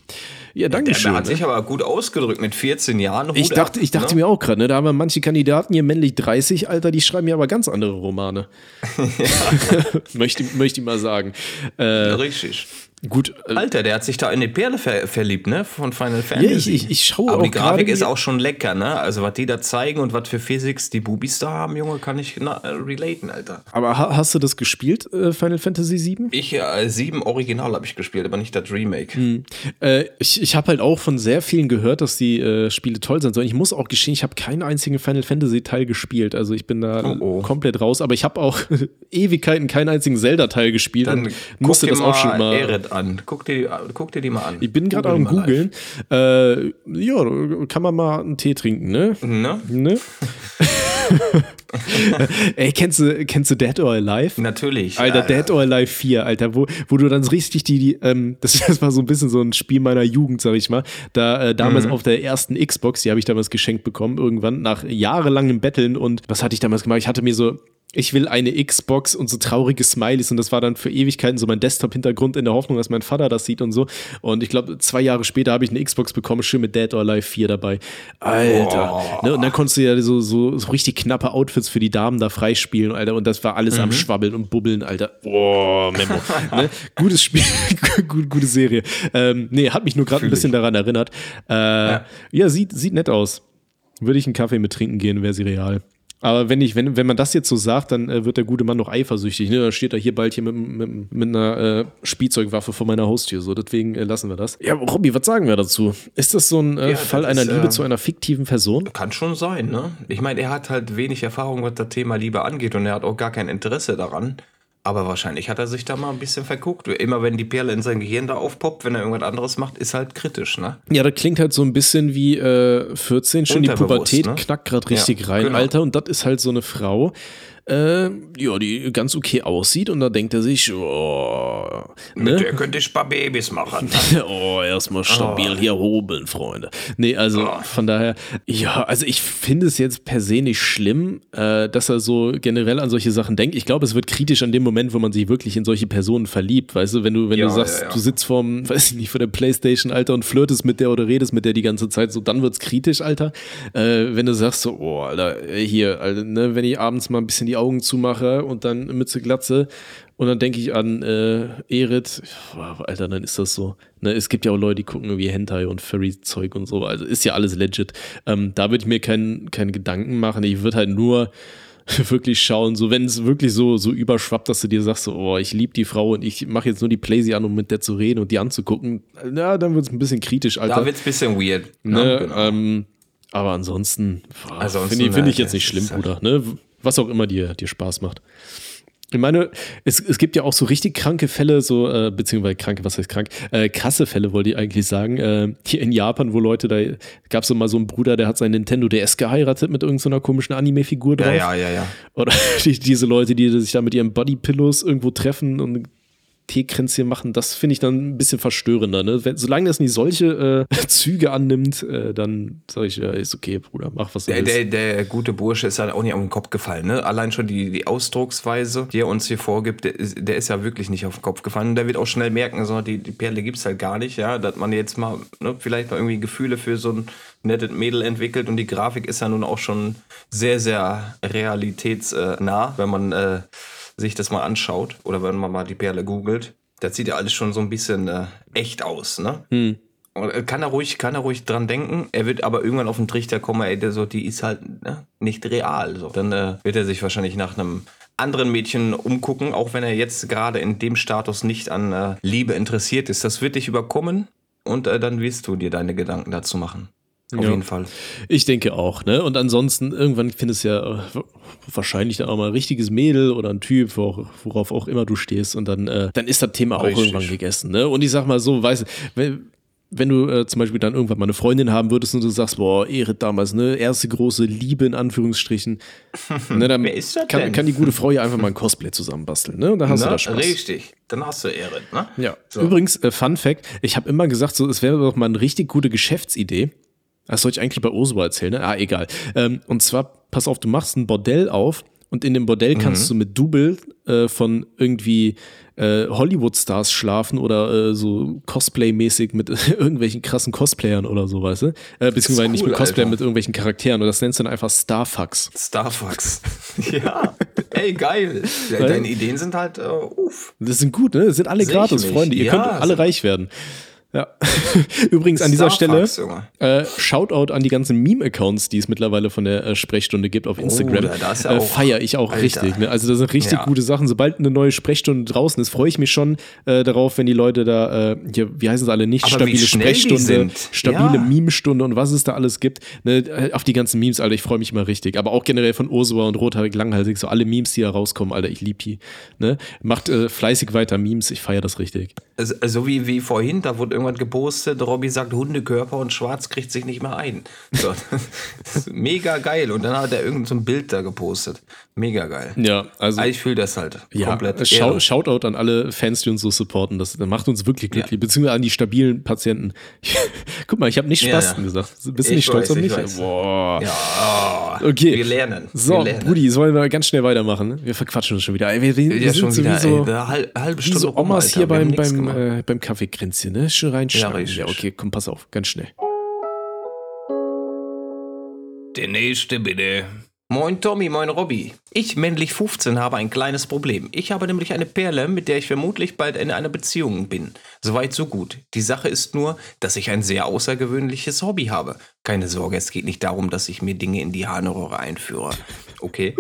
Ja, danke schön. Der hat sich aber gut ausgedrückt mit 14 Jahren. Hut Ich dachte, ab, ich dachte ne? mir auch gerade, ne, da haben wir manche Kandidaten hier männlich 30, Alter, die schreiben ja aber ganz andere Romane. möchte, möchte ich mal sagen. Äh, Richtig. Gut, äh, Alter, der hat sich da in eine Perle ver verliebt, ne? Von Final ja, Fantasy. ich, ich, ich schaue aber auch die Grafik ist auch schon lecker, ne? Also, was die da zeigen und was für Physics die Bubis da haben, Junge, kann ich na, äh, relaten, Alter. Aber ha hast du das gespielt, äh, Final Fantasy VII? Ich, äh, sieben Original habe ich gespielt, aber nicht das Remake. Hm. Äh, ich ich habe halt auch von sehr vielen gehört, dass die äh, Spiele toll sein sollen. Ich muss auch gestehen, ich habe keinen einzigen Final Fantasy Teil gespielt. Also ich bin da Oh, oh. komplett raus. Aber ich habe auch Ewigkeiten keinen einzigen Zelda Teil gespielt Dann und musste das auch schon mal. An. Guck dir, die- guck dir die mal an. Ich bin gerade am googeln. Äh, ja, kann man mal einen Tee trinken, ne? Ne? Ne? Ey, kennst du, kennst du Dead or Alive? Natürlich. Alter, ja, Dead or Alive 4, Alter, wo, wo du dann richtig die, die ähm, das, das war so ein bisschen so ein Spiel meiner Jugend, sag ich mal. Da äh, damals Mhm. auf der ersten Xbox, die habe ich damals geschenkt bekommen, irgendwann nach jahrelangem Betteln und was hatte ich damals gemacht? Ich hatte mir so, ich will eine Xbox und so traurige Smileys und das war dann für Ewigkeiten so mein Desktop-Hintergrund in der Hoffnung, dass mein Vater das sieht und so. Und ich glaube, zwei Jahre später habe ich eine Xbox bekommen, schön mit Dead or Alive 4 dabei. Alter. Ne? Und dann konntest du ja so, so, so richtig knappe Outfits für die Damen da freispielen, Alter. Und das war alles Mhm. am Schwabbeln und Bubbeln, Alter. Boah, Memo. ne? Gutes Spiel, gute, gute Serie. Ähm, nee, hat mich nur gerade ein bisschen daran erinnert. Äh, ja. sieht, sieht nett aus. Würde ich einen Kaffee mit trinken gehen, wäre sie real. Aber wenn, ich, wenn, wenn man das jetzt so sagt, dann äh, wird der gute Mann noch eifersüchtig. Ne? Dann steht er hier bald hier mit, mit, mit einer äh, Spielzeugwaffe vor meiner Haustür. So, deswegen äh, lassen wir das. Ja, Robby, was sagen wir dazu? Ist das so ein äh, Ja, Fall einer ist, Liebe äh, zu einer fiktiven Person? Kann schon sein, ne? Ich meine, er hat halt wenig Erfahrung, was das Thema Liebe angeht und er hat auch gar kein Interesse daran. Aber wahrscheinlich hat er sich da mal ein bisschen verguckt. Immer wenn die Perle in sein Gehirn da aufpoppt, wenn er irgendwas anderes macht, ist halt kritisch, ne? Ja, das klingt halt so ein bisschen wie äh, 14, schon die Pubertät ne? knackt gerade richtig Ja, rein, genau. Alter. Und das ist halt so eine Frau, äh, ja, die ganz okay aussieht und da denkt er sich, oh, Mit ne? der könnte ich ein paar Babys machen. Oh, erstmal stabil hier hobeln, Freunde. Nee, also von daher, ja, also ich finde es jetzt per se nicht schlimm, äh, dass er so generell an solche Sachen denkt. Ich glaube, es wird kritisch an dem Moment, wo man sich wirklich in solche Personen verliebt, weißt du, wenn du, wenn Ja, du sagst, ja, ja. du sitzt vorm, weiß ich nicht, vor der Playstation, Alter, und flirtest mit der oder redest mit der die ganze Zeit, so dann wird's kritisch, Alter. Äh, wenn du sagst so, oh, Alter, hier, Alter, ne, wenn ich abends mal ein bisschen die Augen zumache und dann Mütze Glatze und dann denke ich an äh, Erit, Alter, dann ist das so. Ne, es gibt ja auch Leute, die gucken irgendwie Hentai und Furry-Zeug und so. Also ist ja alles legit. Ähm, da würde ich mir keinen keinen Gedanken machen. Ich würde halt nur wirklich schauen, so wenn es wirklich so, so überschwappt, dass du dir sagst, so, oh, ich liebe die Frau und ich mache jetzt nur die Playsee an, um mit der zu reden und die anzugucken, na, dann wird es ein bisschen kritisch, Alter. Da wird's ein bisschen weird. ne, Genau. ähm, aber ansonsten, boah, Ansonsten, finde ich, find ich äh, jetzt nicht schlimm, ist halt- Bruder. Ne? Was auch immer dir, dir Spaß macht. Ich meine, es, es gibt ja auch so richtig kranke Fälle, so, äh, beziehungsweise kranke, was heißt krank? Äh, krasse Fälle, wollte ich eigentlich sagen. Äh, hier in Japan, wo Leute, da gab es so mal so einen Bruder, der hat sein Nintendo DS geheiratet mit irgendeiner komischen Anime-Figur drauf. ja, ja, ja, ja. Oder die, diese Leute, die sich da mit ihren Bodypillows irgendwo treffen und Teekränzchen machen, das finde ich dann ein bisschen verstörender. Ne? Wenn, solange das nicht solche äh, Züge annimmt, äh, dann sage ich, ja, ist okay, Bruder, mach was du Der, der, der gute Bursche ist halt auch nicht auf den Kopf gefallen. Ne? Allein schon die, die Ausdrucksweise, die er uns hier vorgibt, der ist, der ist ja wirklich nicht auf den Kopf gefallen. Und der wird auch schnell merken, so, die, die Perle gibt's halt gar nicht, ja, dass man jetzt mal ne, vielleicht mal irgendwie Gefühle für so ein nettes Mädel entwickelt. Und die Grafik ist ja nun auch schon sehr, sehr realitätsnah, wenn man äh, sich das mal anschaut oder wenn man mal die Perle googelt. Das sieht ja alles schon so ein bisschen äh, echt aus, ne? Und äh, kann er ruhig, kann er ruhig dran denken. Er wird aber irgendwann auf den Trichter kommen, ey, der so, die ist halt ne, nicht real. So. Dann äh, wird er sich wahrscheinlich nach einem anderen Mädchen umgucken, auch wenn er jetzt gerade in dem Status nicht an äh, Liebe interessiert ist. Das wird dich überkommen und äh, dann wirst du dir deine Gedanken dazu machen. Auf Ja. jeden Fall. Ich denke auch, ne? Und ansonsten, irgendwann findest du ja äh, wahrscheinlich dann auch mal ein richtiges Mädel oder ein Typ, wo- worauf auch immer du stehst. Und dann, äh, dann ist das Thema auch Richtig. irgendwann gegessen, ne? Und ich sag mal so, weißt du, wenn, wenn du äh, zum Beispiel dann irgendwann mal eine Freundin haben würdest und du sagst, boah, Erit damals, ne, erste große Liebe in Anführungsstrichen, ne, dann Wer ist das kann, denn? kann die gute Frau ja einfach mal ein Cosplay zusammenbasteln, ne? Und dann hast du Na, da Spaß. richtig. Dann hast du Ehre, ne? Ja. So. Übrigens, äh, Fun Fact, ich habe immer gesagt, so, es wäre doch mal eine richtig gute Geschäftsidee. Das soll ich eigentlich bei Oslo erzählen, ne? Ah, egal. Ähm, und zwar, pass auf, du machst ein Bordell auf und in dem Bordell kannst du mit Double äh, von irgendwie äh, Hollywood-Stars schlafen oder äh, so Cosplay-mäßig mit irgendwelchen krassen Cosplayern oder so, weißt du? Äh, beziehungsweise nicht cool, mit Cosplayern, Alter. mit irgendwelchen Charakteren. Und das nennst du dann einfach Starfucks. Starfucks. ja. Ey, geil. Deine Ideen sind halt, äh, uff. Das sind gut, ne? Das sind alle ich gratis. Freunde. Ihr Ja, könnt alle reich werden. Ja. Übrigens an dieser Stelle äh, Shoutout an die ganzen Meme-Accounts, die es mittlerweile von der äh, Sprechstunde gibt auf Instagram. da- da ist ja äh, auch- Feier ich auch Alter. richtig. Ne? Also das sind richtig Ja. gute Sachen. Sobald eine neue Sprechstunde draußen ist, freue ich mich schon äh, darauf, wenn die Leute da, äh, hier, wie heißen sie alle, nicht Aber stabile Sprechstunde, stabile Ja. Meme-Stunde und was es da alles gibt. Ne? Äh, Auf die ganzen Memes, Alter, ich freue mich immer richtig. Aber auch generell von Ursula und Rothaarig Langhalsig, so alle Memes, die da rauskommen, Alter, ich liebe die. Ne? Macht äh, fleißig weiter Memes, ich feiere das richtig. Also, so wie, wie vorhin, da wurde irgendwann gepostet, Robby sagt Hundekörper und Schwarz kriegt sich nicht mehr ein. So, mega geil. Und dann hat er irgendein so ein Bild da gepostet. Mega geil. Ja, also. Ah, Ich fühle das halt Ja, komplett. äh, Schau. Shoutout an alle Fans, die uns so supporten. Das, macht uns wirklich glücklich, beziehungsweise an die stabilen Patienten. Guck mal, ich habe nicht Ja, Spasten ja. gesagt. Bist du Ich nicht stolz weiß, auf ich mich? Boah. Ja, Okay. wir lernen. So, wir lernen. Brudi, sollen wir ganz schnell weitermachen? ne? Wir verquatschen uns schon wieder. Ey, Wir, wir, wir Ja, sind schon wieder, wie so, ey, eine halbe, halbe wie Stunde so Omas Alter. hier beim, beim, äh, beim Kaffeekränzchen, ne? Schön reinschneiden. richtig. Ja, okay, komm, pass auf, ganz schnell. Der nächste bitte. Moin Tommy, moin Robby. Ich, männlich 15, habe ein kleines Problem. Ich habe nämlich eine Perle, mit der ich vermutlich bald in einer Beziehung bin. Soweit so gut. Die Sache ist nur, dass ich ein sehr außergewöhnliches Hobby habe. Keine Sorge, es geht nicht darum, dass ich mir Dinge in die Harnröhre einführe. Okay,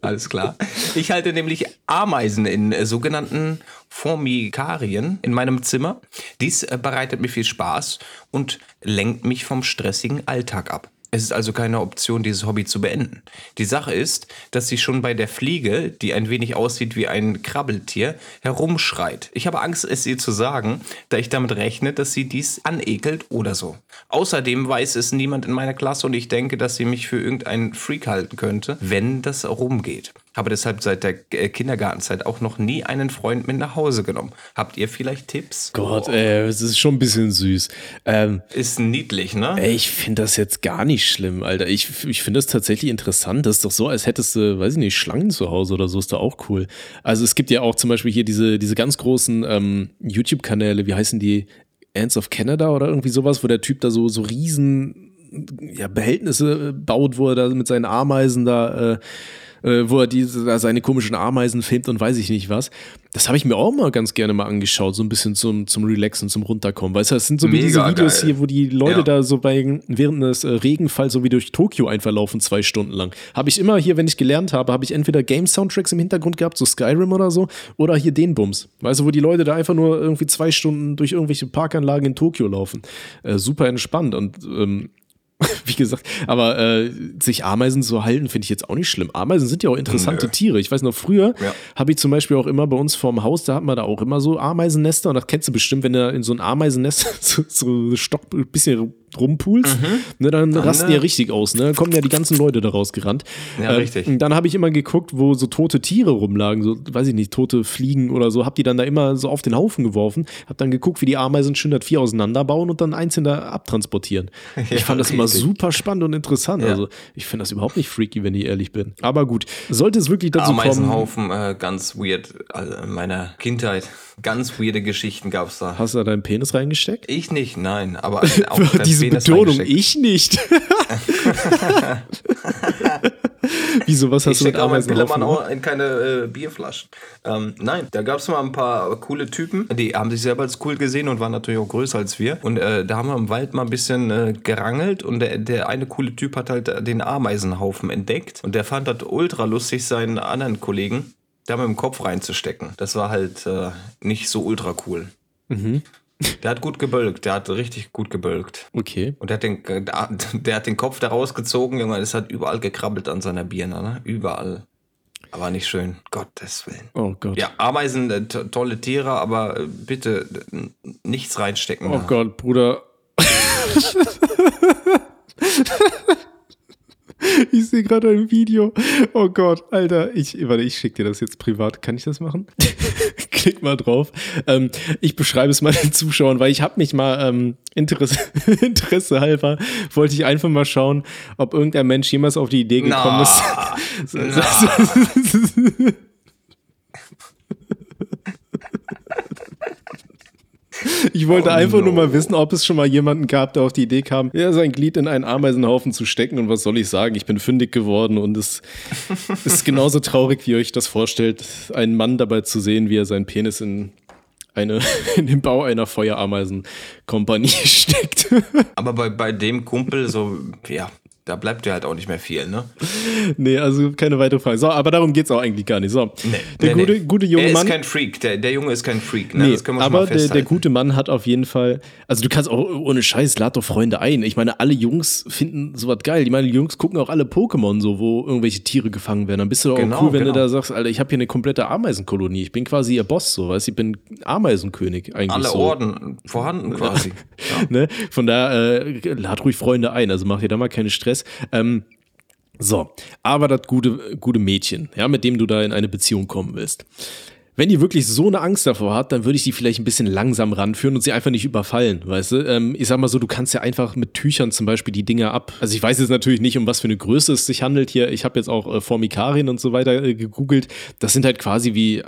alles klar. Ich halte nämlich Ameisen in äh, sogenannten Formikarien in meinem Zimmer. Dies äh, bereitet mir viel Spaß und lenkt mich vom stressigen Alltag ab. Es ist also keine Option, dieses Hobby zu beenden. Die Sache ist, dass sie schon bei der Fliege, die ein wenig aussieht wie ein Krabbeltier, herumschreit. Ich habe Angst, es ihr zu sagen, da ich damit rechne, dass sie dies anekelt oder so. Außerdem weiß es niemand in meiner Klasse und ich denke, dass sie mich für irgendeinen Freak halten könnte, wenn das rumgeht. Habe deshalb seit der äh, Kindergartenzeit auch noch nie einen Freund mit nach Hause genommen. Habt ihr vielleicht Tipps? Gott, ey, es ist schon ein bisschen süß. Ähm, Ist niedlich, ne? Ey, ich finde das jetzt gar nicht schlimm, Alter. Ich, ich finde das tatsächlich interessant. Das ist doch so, als hättest du, weiß ich nicht, Schlangen zu Hause oder so, ist da auch cool. Also es gibt ja auch zum Beispiel hier diese, diese ganz großen ähm, YouTube-Kanäle, wie heißen die? Ants of Canada oder irgendwie sowas, wo der Typ da so, so riesen ja, Behältnisse baut, wo er da mit seinen Ameisen da, äh, äh, wo er diese, seine komischen Ameisen filmt und weiß ich nicht was. Das habe ich mir auch mal ganz gerne mal angeschaut, so ein bisschen zum, zum Relaxen, zum Runterkommen. Weißt du, das sind so wie diese Videos geil. hier, wo die Leute Ja. da so bei, während des äh, Regenfalls so wie durch Tokio einfach laufen, zwei Stunden lang. Habe ich immer hier, wenn ich gelernt habe, habe ich entweder Game-Soundtracks im Hintergrund gehabt, so Skyrim oder so, oder hier den Bums. Weißt du, wo die Leute da einfach nur irgendwie zwei Stunden durch irgendwelche Parkanlagen in Tokio laufen. Äh, super entspannt und ähm, wie gesagt, aber äh, sich Ameisen zu halten, finde ich jetzt auch nicht schlimm. Ameisen sind ja auch interessante Nö. Tiere. Ich weiß noch, früher Ja. habe ich zum Beispiel auch immer bei uns vorm Haus, da hat man da auch immer so Ameisennester und das kennst du bestimmt, wenn du in so ein Ameisennest so, so Stock ein bisschen rumpulst, ne, dann, rasten äh, ja richtig aus, ne? Dann kommen ja die ganzen Leute da rausgerannt. Ja, richtig. und Dann habe ich immer geguckt, wo so tote Tiere rumlagen, so, weiß ich nicht, tote Fliegen oder so, hab die dann da immer so auf den Haufen geworfen, hab dann geguckt, wie die Ameisen schön das Vieh auseinanderbauen und dann einzeln da abtransportieren. Ich fand das immer richtig. super spannend und interessant. Ja. Also, ich finde das überhaupt nicht freaky, wenn ich ehrlich bin. Aber gut, sollte es wirklich dazu kommen. Ameisenhaufen, äh, ganz weird. Also in meiner Kindheit, ganz weirde Geschichten gab's da. Hast du da deinen Penis reingesteckt? Ich nicht, nein, aber auch kein Diese Betonung, ich nicht. Wieso, was hast Ich du mit? Pillermann gemacht? auch in keine äh, Bierflaschen. Ähm, nein, da gab es mal ein paar coole Typen, die haben sich selber als cool gesehen und waren natürlich auch größer als wir. Und äh, da haben wir im Wald mal ein bisschen äh, gerangelt und der, der eine coole Typ hat halt den Ameisenhaufen entdeckt und der fand das ultra lustig, seinen anderen Kollegen da mit dem Kopf reinzustecken. Das war halt äh, nicht so ultra cool. Mhm. Der hat gut gebölkt, der hat richtig gut gebölkt. Okay. Und der hat den, der hat den Kopf da rausgezogen, Junge, das hat überall gekrabbelt an seiner Birne, ne? Überall. Aber nicht schön, Gottes Willen. Oh Gott. Ja, Ameisen, äh, to- tolle Tiere, aber äh, bitte äh, nichts reinstecken. Oh da. Gott, Bruder. Ich sehe gerade ein Video. Oh Gott, Alter. Ich, warte, ich schicke dir das jetzt privat. Kann ich das machen? Klick mal drauf. Ähm, ich beschreibe es mal den Zuschauern, weil ich habe mich mal ähm, Interesse, Interesse halber, wollte ich einfach mal schauen, ob irgendein Mensch jemals auf die Idee gekommen Na, ist. Ich wollte Oh einfach nur no. mal wissen, ob es schon mal jemanden gab, der auf die Idee kam, ja, sein Glied in einen Ameisenhaufen zu stecken. Und was soll ich sagen? Ich bin fündig geworden und es ist genauso traurig, wie ihr euch das vorstellt, einen Mann dabei zu sehen, wie er seinen Penis in eine, in den Bau einer Feuerameisenkompanie steckt. aber bei, bei dem Kumpel, so, ja, da bleibt ja halt auch nicht mehr viel, ne? nee, also keine weitere Frage. So, aber darum geht's auch eigentlich gar nicht. So, der Nee, gute, nee. gute junge er Mann. ist kein Freak, der, der Junge ist kein Freak, ne? Nee, das können wir schon aber mal der, der festhalten. gute Mann hat auf jeden Fall, also du kannst auch ohne Scheiß, lad doch Freunde ein. Ich meine, alle Jungs finden sowas geil. Ich meine, die Jungs gucken auch alle Pokémon so, wo irgendwelche Tiere gefangen werden. Dann bist du doch Genau, auch cool, wenn du genau. da sagst, Alter, ich habe hier eine komplette Ameisenkolonie. Ich bin quasi ihr Boss, so, weißt du, ich bin Ameisenkönig eigentlich Alle so. Orden vorhanden quasi. ja. Ne? Von da äh, lad ruhig Freunde ein, also mach dir da mal keinen Stress. Ähm, so, aber das gute, gute Mädchen, ja, mit dem du da in eine Beziehung kommen willst. Wenn die wirklich so eine Angst davor hat, dann würde ich die vielleicht ein bisschen langsam ranführen und sie einfach nicht überfallen, weißt du? Ähm, ich sag mal so, du kannst ja einfach mit Tüchern zum Beispiel die Dinger ab. Also ich weiß jetzt natürlich nicht, um was für eine Größe es sich handelt hier. Ich habe jetzt auch äh, Formikarien und so weiter äh, gegoogelt. Das sind halt quasi wie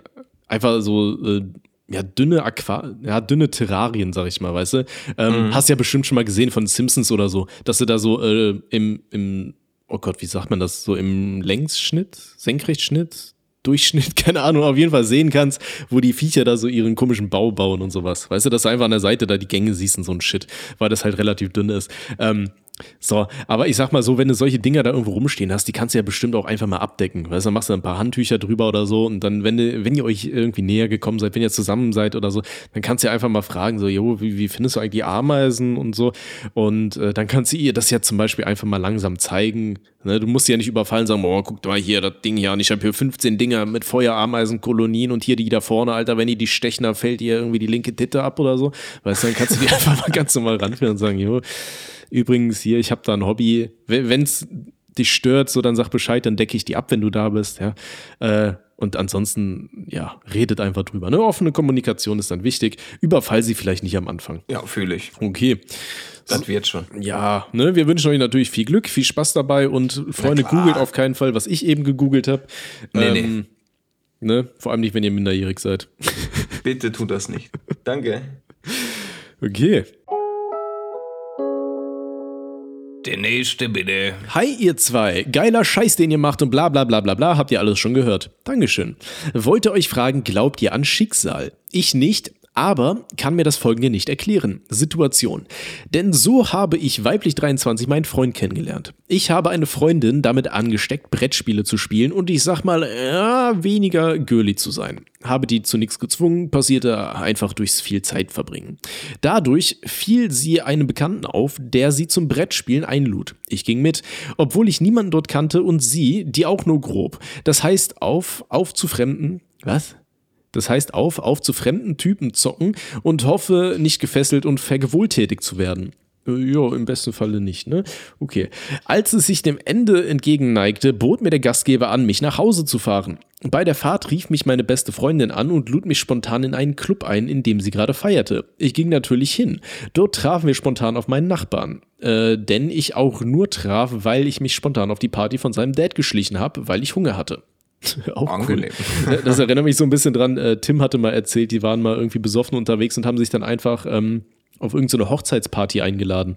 einfach so äh, ja, dünne Aqua ja, dünne Terrarien, sag ich mal, weißt du? Ähm, Hast ja bestimmt schon mal gesehen von Simpsons oder so, dass du da so äh, im, im, oh Gott, wie sagt man das, so im Längsschnitt, Senkrechtschnitt, Durchschnitt, keine Ahnung, auf jeden Fall sehen kannst, wo die Viecher da so ihren komischen Bau bauen und sowas. Weißt du, dass du einfach an der Seite da die Gänge siehst und so ein Shit, weil das halt relativ dünn ist. Ähm, so, aber ich sag mal so, wenn du solche Dinger da irgendwo rumstehen hast, die kannst du ja bestimmt auch einfach mal abdecken. Weißt du, dann machst du ein paar Handtücher drüber oder so und dann, wenn, du, wenn ihr euch irgendwie näher gekommen seid, wenn ihr zusammen seid oder so, dann kannst du ja einfach mal fragen, so, jo, wie, wie findest du eigentlich Ameisen und so. Und äh, dann kannst du ihr das ja zum Beispiel einfach mal langsam zeigen. Ne? Du musst ja nicht überfallen, sagen, oh, guck mal hier, das Ding hier an, ich habe hier 15 Dinger mit Feuerameisenkolonien und hier die da vorne, Alter, wenn die die stechen, dann fällt ihr irgendwie die linke Titte ab oder so. Weißt du, dann kannst du die einfach mal ganz normal ranführen und sagen, jo, übrigens hier, ich habe da ein Hobby. Wenn es dich stört, so dann sag Bescheid, dann decke ich die ab, wenn du da bist, ja. Äh, und ansonsten, ja, redet einfach drüber. Ne? Offene Kommunikation ist dann wichtig. Überfall sie vielleicht nicht am Anfang. ja, fühle ich. Okay. Das wird schon. Ja, ne, wir wünschen euch natürlich viel Glück, viel Spaß dabei und Freunde, googelt auf keinen Fall, was ich eben gegoogelt habe. Nee, ähm, Ne? Vor allem nicht, wenn ihr minderjährig seid. Bitte tut das nicht. Danke. Okay. Der nächste bitte. Hi, ihr zwei. Geiler Scheiß, den ihr macht und bla bla bla bla bla, habt ihr alles schon gehört. Dankeschön. Wollte euch fragen, glaubt ihr an Schicksal? Ich nicht, aber kann mir das folgende nicht erklären. Situation. Denn so habe ich weiblich 23 meinen Freund kennengelernt. Ich habe eine Freundin damit angesteckt, Brettspiele zu spielen und ich sag mal, ja, weniger girly zu sein. Habe die zu nichts gezwungen, passierte einfach durchs viel Zeit verbringen. Dadurch fiel sie einem Bekannten auf, der sie zum Brettspielen einlud. Ich ging mit, obwohl ich niemanden dort kannte und sie, die auch nur grob. Das heißt, auf, auf zu Fremden, was? Das heißt, auf, auf zu fremden Typen zocken und hoffe, nicht gefesselt und vergewohltätigt zu werden. Äh, Ja, im besten Falle nicht, ne? Okay. Als es sich dem Ende entgegenneigte, bot mir der Gastgeber an, mich nach Hause zu fahren. Bei der Fahrt rief mich meine beste Freundin an und lud mich spontan in einen Club ein, in dem sie gerade feierte. Ich ging natürlich hin. Dort trafen wir spontan auf meinen Nachbarn. Äh, denn ich auch nur traf, weil ich mich spontan auf die Party von seinem Dad geschlichen habe, weil ich Hunger hatte. Auch Angenehm. cool. Das erinnert mich so ein bisschen dran. Äh, Tim hatte mal erzählt, die waren mal irgendwie besoffen unterwegs und haben sich dann einfach ähm, auf irgendeine Hochzeitsparty eingeladen.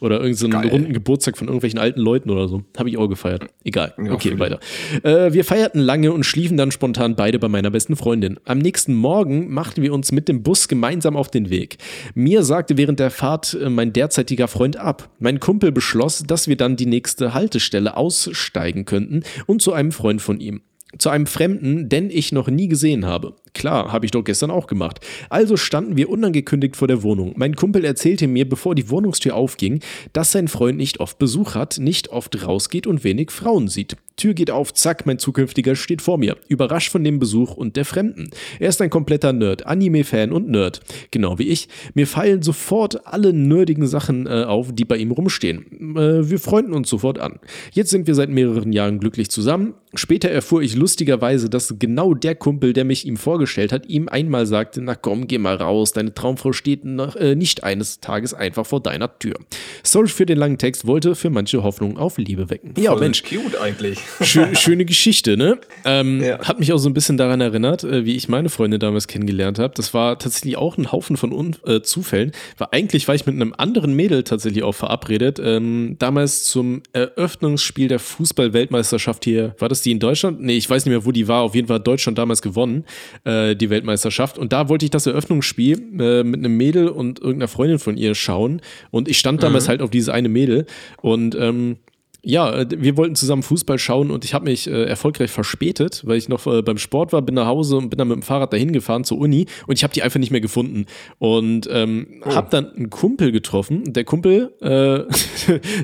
Oder irgendeinen so runden Geburtstag von irgendwelchen alten Leuten oder so. Habe ich auch gefeiert. Egal. Ja, okay, weiter. Äh, wir feierten lange und schliefen dann spontan beide bei meiner besten Freundin. Am nächsten Morgen machten wir uns mit dem Bus gemeinsam auf den Weg. Mir sagte während der Fahrt äh, mein derzeitiger Freund ab. Mein Kumpel beschloss, dass wir dann die nächste Haltestelle aussteigen könnten und zu einem Freund von ihm zu einem Fremden, den ich noch nie gesehen habe. Klar, habe ich doch gestern auch gemacht. Also standen wir unangekündigt vor der Wohnung. Mein Kumpel erzählte mir, bevor die Wohnungstür aufging, dass sein Freund nicht oft Besuch hat, nicht oft rausgeht und wenig Frauen sieht. Tür geht auf, zack, mein zukünftiger steht vor mir, überrascht von dem Besuch und der Fremden. Er ist ein kompletter Nerd, Anime-Fan und Nerd. Genau wie ich. Mir fallen sofort alle nerdigen Sachen äh, auf, die bei ihm rumstehen. Äh, wir freunden uns sofort an. Jetzt sind wir seit mehreren Jahren glücklich zusammen. Später erfuhr ich lustigerweise, dass genau der Kumpel, der mich ihm vorgestellt hat, ihm einmal sagte, na komm, geh mal raus, deine Traumfrau steht nach, äh, nicht eines Tages einfach vor deiner Tür. Sorry für den langen Text, wollte für manche Hoffnung auf Liebe wecken. Ja, Voll Mensch. Cute eigentlich. Schö schöne Geschichte, ne? Ähm, ja. Hat mich auch so ein bisschen daran erinnert, äh, wie ich meine Freunde damals kennengelernt habe. Das war tatsächlich auch ein Haufen von Un äh, Zufällen. War eigentlich war ich mit einem anderen Mädel tatsächlich auch verabredet. Ähm, damals zum Eröffnungsspiel der Fußball-Weltmeisterschaft hier. War das die in Deutschland? Nee, ich weiß nicht mehr, wo die war. Auf jeden Fall hat Deutschland damals gewonnen, äh, die Weltmeisterschaft. Und da wollte ich das Eröffnungsspiel äh, mit einem Mädel und irgendeiner Freundin von ihr schauen. Und ich stand damals mhm. halt auf dieses eine Mädel. Und ähm, ja, äh, wir wollten zusammen Fußball schauen und ich habe mich äh, erfolgreich verspätet, weil ich noch äh, beim Sport war, bin nach Hause und bin dann mit dem Fahrrad dahin gefahren zur Uni und ich habe die einfach nicht mehr gefunden. Und ähm, oh. habe dann einen Kumpel getroffen. Der Kumpel, äh,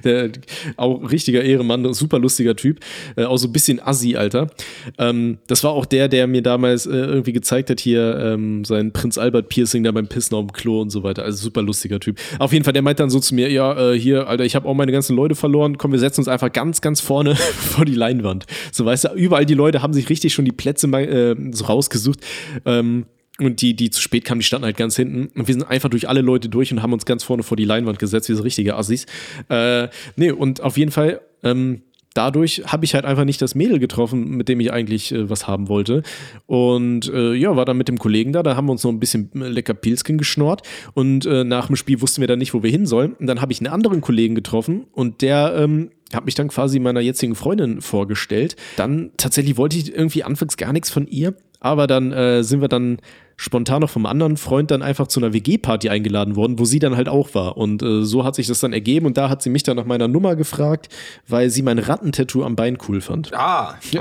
der auch richtiger Ehremann, super lustiger Typ, äh, auch so ein bisschen assi, Alter. Ähm, das war auch der, der mir damals äh, irgendwie gezeigt hat, hier ähm, sein Prinz Albert Piercing da beim Pissen auf dem Klo und so weiter. Also super lustiger Typ. Auf jeden Fall, der meint dann so zu mir, ja, hier, Alter, ich habe auch meine ganzen Leute verloren, komm, wir setzen uns einfach ganz, ganz vorne vor die Leinwand. So weißt du, überall die Leute haben sich richtig schon die Plätze äh, so rausgesucht. Ähm, und die, die zu spät kamen, die standen halt ganz hinten. Und wir sind einfach durch alle Leute durch und haben uns ganz vorne vor die Leinwand gesetzt, wie so richtige Assis. Äh, nee, und auf jeden Fall, ähm, dadurch habe ich halt einfach nicht das Mädel getroffen, mit dem ich eigentlich äh, was haben wollte. Und äh, ja, war dann mit dem Kollegen da, da haben wir uns noch ein bisschen äh, lecker Pilzken geschnort und äh, nach dem Spiel wussten wir dann nicht, wo wir hin sollen. Und dann habe ich einen anderen Kollegen getroffen und der ähm, hat mich dann quasi meiner jetzigen Freundin vorgestellt. Dann tatsächlich wollte ich irgendwie anfangs gar nichts von ihr, aber dann äh, sind wir dann spontan noch vom anderen Freund dann einfach zu einer WG-Party eingeladen worden, wo sie dann halt auch war. Und äh, so hat sich das dann ergeben und da hat sie mich dann nach meiner Nummer gefragt, weil sie mein Rattentattoo am Bein cool fand. Ah, okay.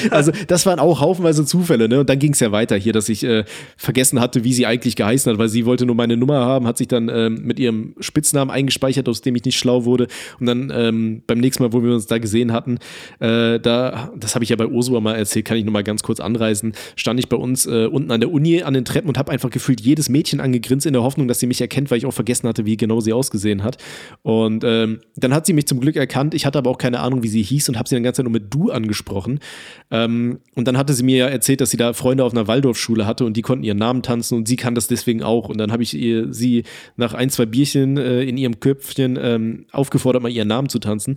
also das waren auch haufenweise Zufälle, ne? Und dann ging es ja weiter hier, dass ich äh, vergessen hatte, wie sie eigentlich geheißen hat, weil sie wollte nur meine Nummer haben, hat sich dann ähm, mit ihrem Spitznamen eingespeichert, aus dem ich nicht schlau wurde. Und dann ähm, beim nächsten Mal, wo wir uns da gesehen hatten, äh, da, das habe ich ja bei Ursula mal erzählt, kann ich nochmal ganz kurz anreisen, stand ich bei uns äh, unten an der der Uni an den Treppen und habe einfach gefühlt jedes Mädchen angegrinst in der Hoffnung, dass sie mich erkennt, weil ich auch vergessen hatte, wie genau sie ausgesehen hat. Und ähm, dann hat sie mich zum Glück erkannt. Ich hatte aber auch keine Ahnung, wie sie hieß und habe sie dann ganz nur mit Du angesprochen. Ähm, und dann hatte sie mir ja erzählt, dass sie da Freunde auf einer Waldorfschule hatte und die konnten ihren Namen tanzen und sie kann das deswegen auch. Und dann habe ich ihr, sie nach ein, zwei Bierchen äh, in ihrem Köpfchen ähm, aufgefordert, mal ihren Namen zu tanzen.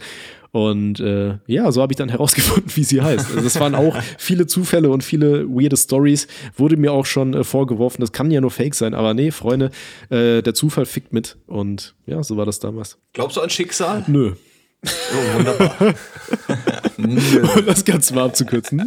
Und äh, ja, so habe ich dann herausgefunden, wie sie heißt. Also es waren auch viele Zufälle und viele weirde Stories. Wurde mir auch schon äh, vorgeworfen, das kann ja nur Fake sein. Aber nee, Freunde, äh, der Zufall fickt mit. Und ja, so war das damals. Glaubst du an Schicksal? Nö. Oh, wunderbar. um das ganz mal abzukürzen.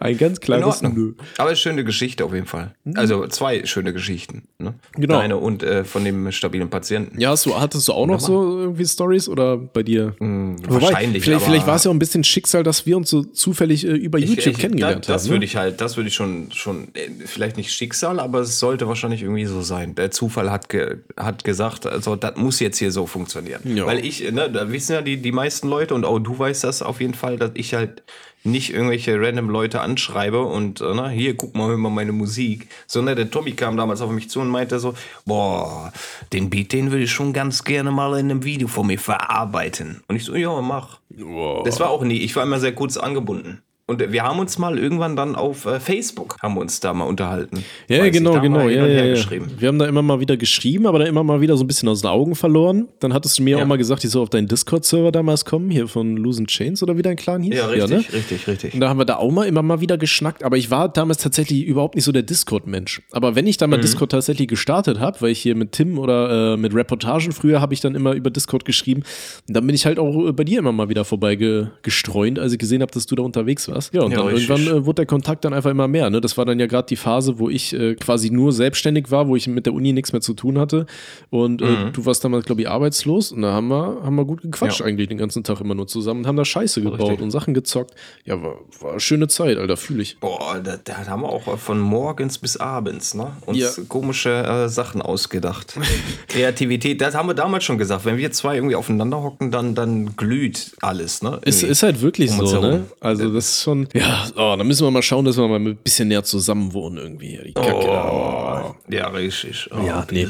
Ein ganz kleines Nö. Aber eine schöne Geschichte auf jeden Fall. Also zwei schöne Geschichten. Ne? Genau. Deine und äh, von dem stabilen Patienten. Ja, so, hattest du auch noch so irgendwie Stories oder bei dir? Mm, wahrscheinlich. Vielleicht, vielleicht war es ja auch ein bisschen Schicksal, dass wir uns so zufällig äh, über YouTube ich, ich, kennengelernt da, das haben. Das würde ne? ich halt, das würde ich schon, schon, äh, vielleicht nicht Schicksal, aber es sollte wahrscheinlich irgendwie so sein. Der Zufall hat, ge, hat gesagt, also das muss jetzt hier so funktionieren. Ja. Weil ich, ne, da wissen ja die, die meisten Leute und auch du weißt das auf jeden Fall, dass ich halt nicht irgendwelche random Leute anschreibe und äh, na, hier, guck mal, hör mal meine Musik, sondern der Tommy kam damals auf mich zu und meinte so, boah, den Beat, den würde ich schon ganz gerne mal in einem Video von mir verarbeiten. Und ich so, ja, mach. Wow. Das war auch nie, ich war immer sehr kurz angebunden. Und wir haben uns mal irgendwann dann auf äh, Facebook, haben wir uns da mal unterhalten. Ja, Weiß genau, da genau. Ja, ja, ja. geschrieben. Wir haben da immer mal wieder geschrieben, aber dann immer mal wieder so ein bisschen aus den Augen verloren. Dann hattest du mir Ja. auch mal gesagt, ich soll auf deinen Discord-Server damals kommen, hier von Lose Chains oder wie dein Clan hieß. Ja, richtig, ne? richtig, richtig. Und da haben wir da auch mal immer mal wieder geschnackt, aber ich war damals tatsächlich überhaupt nicht so der Discord-Mensch. Aber wenn ich dann mal Discord tatsächlich gestartet habe, weil ich hier mit Tim oder äh, mit Reportagen früher habe ich dann immer über Discord geschrieben, dann bin ich halt auch äh, bei dir immer mal wieder vorbei ge gestreunt, als ich gesehen habe, dass du da unterwegs warst. Ja, und Ja, dann irgendwann äh, wurde der Kontakt dann einfach immer mehr. Ne? Das war dann ja gerade die Phase, wo ich äh, quasi nur selbstständig war, wo ich mit der Uni nichts mehr zu tun hatte. Und äh, Mhm. du warst damals, glaube ich, arbeitslos. Und da haben wir, haben wir gut gequatscht Ja. eigentlich den ganzen Tag immer nur zusammen und haben da Scheiße gebaut Richtig. und Sachen gezockt. Ja, war, war eine schöne Zeit, Alter, fühle ich. Boah, da, da haben wir auch von morgens bis abends, ne? Uns Ja. komische äh, Sachen ausgedacht. Kreativität, das haben wir damals schon gesagt. Wenn wir zwei irgendwie aufeinander hocken, dann, dann glüht alles, ne? Es Irgendwie. ist halt wirklich um so, ne? Also das ist schon, ja, oh, da müssen wir mal schauen, dass wir mal ein bisschen näher zusammen wohnen irgendwie. Die Kacke da. Oh, ja, richtig. Oh, Ja, nee.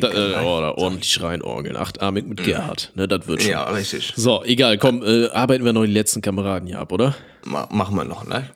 Da, äh, oh, da ordentlich reinorgeln. Achtarmig mit Gerhard. Ne, das wird schon. ja, richtig. So, egal, komm, äh, arbeiten wir noch die letzten Kameraden hier ab, oder? Ma machen wir noch, ne?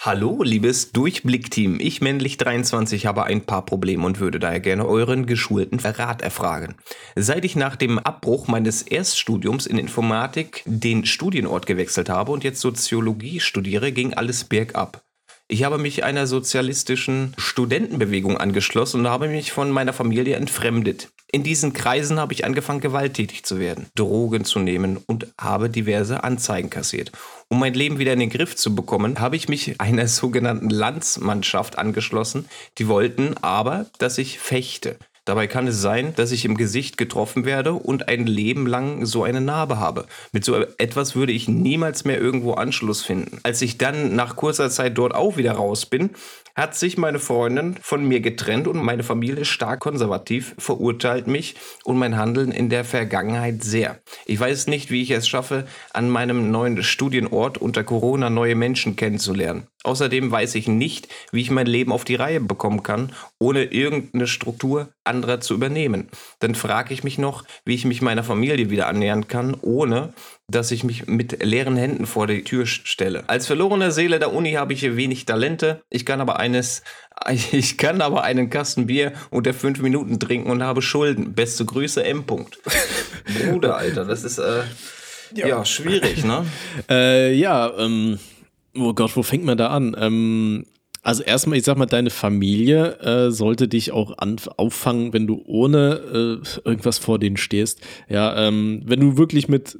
Hallo, liebes Durchblickteam. Ich, männlich 23, habe ein paar Probleme und würde daher gerne euren geschulten Rat erfragen. Seit ich nach dem Abbruch meines Erststudiums in Informatik den Studienort gewechselt habe und jetzt Soziologie studiere, ging alles bergab. Ich habe mich einer sozialistischen Studentenbewegung angeschlossen und habe mich von meiner Familie entfremdet. In diesen Kreisen habe ich angefangen, gewalttätig zu werden, Drogen zu nehmen und habe diverse Anzeigen kassiert. Um mein Leben wieder in den Griff zu bekommen, habe ich mich einer sogenannten Landsmannschaft angeschlossen. Die wollten aber, dass ich fechte. Dabei kann es sein, dass ich im Gesicht getroffen werde und ein Leben lang so eine Narbe habe. Mit so etwas würde ich niemals mehr irgendwo Anschluss finden. Als ich dann nach kurzer Zeit dort auch wieder raus bin, hat sich meine Freundin von mir getrennt und meine Familie stark konservativ verurteilt mich und mein Handeln in der Vergangenheit sehr. Ich weiß nicht, wie ich es schaffe, an meinem neuen Studienort unter Corona neue Menschen kennenzulernen. Außerdem weiß ich nicht, wie ich mein Leben auf die Reihe bekommen kann, ohne irgendeine Struktur anderer zu übernehmen. Dann frage ich mich noch, wie ich mich meiner Familie wieder annähern kann, ohne dass ich mich mit leeren Händen vor die Tür stelle. Als verlorene Seele der Uni habe ich hier wenig Talente. Ich kann aber eines, ich kann aber einen Kasten Bier unter fünf Minuten trinken und habe Schulden. Beste Grüße, M. -Punkt. Bruder, Alter, das ist äh, ja. schwierig, ne? Äh, ja, ähm, oh Gott, wo fängt man da an? Ähm, also erstmal, ich sag mal, deine Familie äh, sollte dich auch anf- auffangen, wenn du ohne äh, irgendwas vor denen stehst. Ja, ähm, wenn du wirklich mit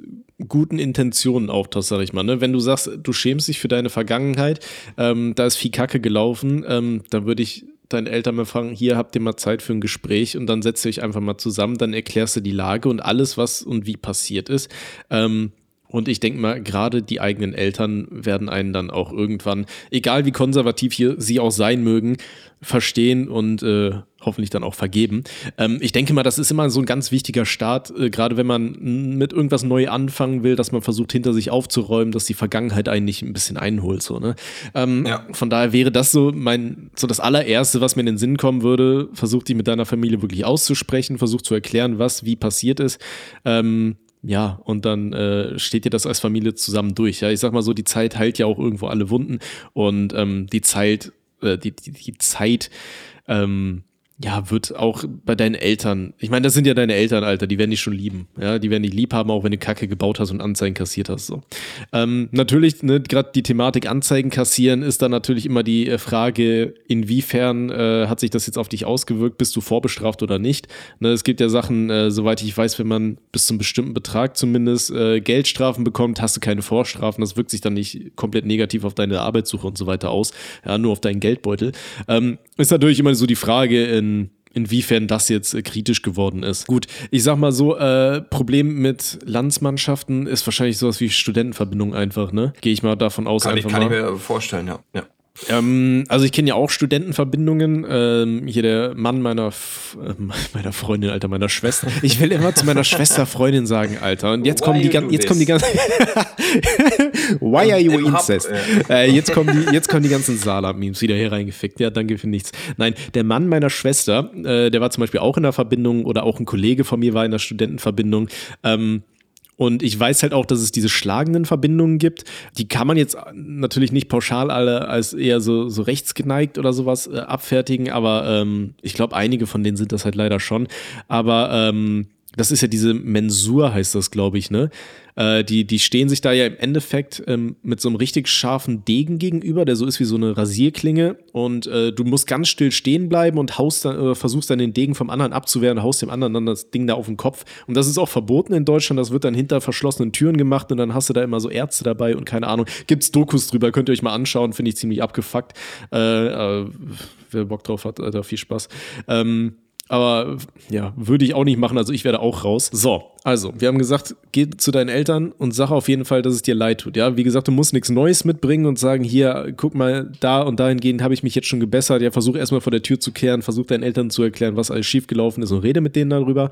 guten Intentionen auftauchst, sag ich mal. Ne? Wenn du sagst, du schämst dich für deine Vergangenheit, ähm, da ist viel Kacke gelaufen, ähm, dann würde ich deinen Eltern mal fragen, hier habt ihr mal Zeit für ein Gespräch und dann setzt ihr euch einfach mal zusammen, dann erklärst du die Lage und alles, was und wie passiert ist. Ähm, und ich denke mal, gerade die eigenen Eltern werden einen dann auch irgendwann, egal wie konservativ hier sie auch sein mögen, verstehen und äh, hoffentlich dann auch vergeben. Ähm, ich denke mal, das ist immer so ein ganz wichtiger Start, äh, gerade wenn man mit irgendwas neu anfangen will, dass man versucht, hinter sich aufzuräumen, dass die Vergangenheit einen nicht ein bisschen einholt. So, ne? ähm, Ja. Von daher wäre das so mein, so das allererste, was mir in den Sinn kommen würde. Versuch die mit deiner Familie wirklich auszusprechen, versuch zu erklären, was wie passiert ist. Ähm, ja, und dann äh, steht ihr das als Familie zusammen durch. Ja, ich sag mal so, die Zeit heilt ja auch irgendwo alle Wunden und ähm, die Zeit, äh, die, die, die Zeit, ähm, ja, wird auch bei deinen Eltern, ich meine, das sind ja deine Eltern, Alter, die werden dich schon lieben. Ja, die werden dich lieb haben, auch wenn du Kacke gebaut hast und Anzeigen kassiert hast. So. Ähm, natürlich, ne, gerade die Thematik Anzeigen kassieren ist dann natürlich immer die äh, Frage, inwiefern äh, hat sich das jetzt auf dich ausgewirkt, bist du vorbestraft oder nicht. Ne, es gibt ja Sachen, äh, soweit ich weiß, wenn man bis zum bestimmten Betrag zumindest äh, Geldstrafen bekommt, hast du keine Vorstrafen. Das wirkt sich dann nicht komplett negativ auf deine Arbeitssuche und so weiter aus, ja, nur auf deinen Geldbeutel. Ähm, ist natürlich immer so die Frage, in inwiefern das jetzt äh, kritisch geworden ist. Gut, ich sag mal so, äh, Problem mit Landsmannschaften ist wahrscheinlich sowas wie Studentenverbindung einfach, ne? Gehe ich mal davon aus, Kann, ich, kann ich mir vorstellen, ja. ja. Ähm, also ich kenne ja auch Studentenverbindungen. Ähm, hier der Mann meiner, äh, meiner Freundin, Alter, meiner Schwester. Ich will immer zu meiner Schwester Freundin sagen, Alter. Und jetzt kommen die ganzen, jetzt kommen die ganzen. Why are you incest? Äh, jetzt kommen die, jetzt kommen die ganzen Salam-Memes wieder hier reingefickt. Ja, danke für nichts. Nein, der Mann meiner Schwester, äh, der war zum Beispiel auch in der Verbindung oder auch ein Kollege von mir war in der Studentenverbindung. Ähm, und ich weiß halt auch, dass es diese schlagenden Verbindungen gibt. Die kann man jetzt natürlich nicht pauschal alle als eher so, so rechtsgeneigt oder sowas äh, abfertigen, aber ähm, ich glaube, einige von denen sind das halt leider schon. Aber ähm, das ist ja diese Mensur, heißt das, glaube ich, ne? Äh, die, die stehen sich da ja im Endeffekt ähm, mit so einem richtig scharfen Degen gegenüber, der so ist wie so eine Rasierklinge. Und äh, du musst ganz still stehen bleiben und haust dann, äh, versuchst dann den Degen vom anderen abzuwehren, haust dem anderen dann das Ding da auf den Kopf. Und das ist auch verboten in Deutschland. Das wird dann hinter verschlossenen Türen gemacht und dann hast du da immer so Ärzte dabei und keine Ahnung. Gibt's Dokus drüber, könnt ihr euch mal anschauen, finde ich ziemlich abgefuckt. Äh, äh, wer Bock drauf hat, Alter, viel Spaß. Ähm, aber ja, würde ich auch nicht machen. Also ich werde auch raus. So, also, wir haben gesagt, geh zu deinen Eltern und sag auf jeden Fall, dass es dir leid tut. Ja, wie gesagt, du musst nichts Neues mitbringen und sagen, hier, guck mal, da und dahingehend habe ich mich jetzt schon gebessert. Ja, versuch erstmal vor der Tür zu kehren, versuch deinen Eltern zu erklären, was alles schiefgelaufen ist und rede mit denen darüber.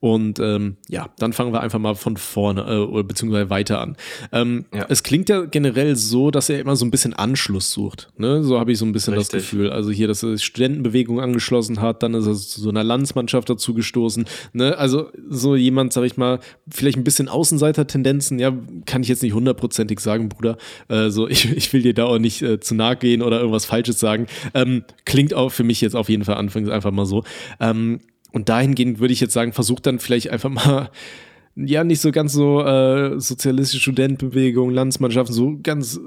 Und ähm, ja, dann fangen wir einfach mal von vorne äh, oder beziehungsweise weiter an. Ähm, ja. Es klingt ja generell so, dass er immer so ein bisschen Anschluss sucht. Ne? So habe ich so ein bisschen Richtig. das Gefühl. Also hier, dass er Studentenbewegung angeschlossen hat, dann ist er zu so einer Landsmannschaft dazu gestoßen. Ne? Also so jemand, sag ich mal, vielleicht ein bisschen Außenseiter-Tendenzen, ja, kann ich jetzt nicht hundertprozentig sagen, Bruder. Äh, so, ich, ich will dir da auch nicht äh, zu nahe gehen oder irgendwas Falsches sagen. Ähm, klingt auch für mich jetzt auf jeden Fall anfangs einfach mal so. Ähm, und dahingehend würde ich jetzt sagen, versucht dann vielleicht einfach mal ja, nicht so ganz so äh, sozialistische Studentenbewegung, Landsmannschaften, so ganz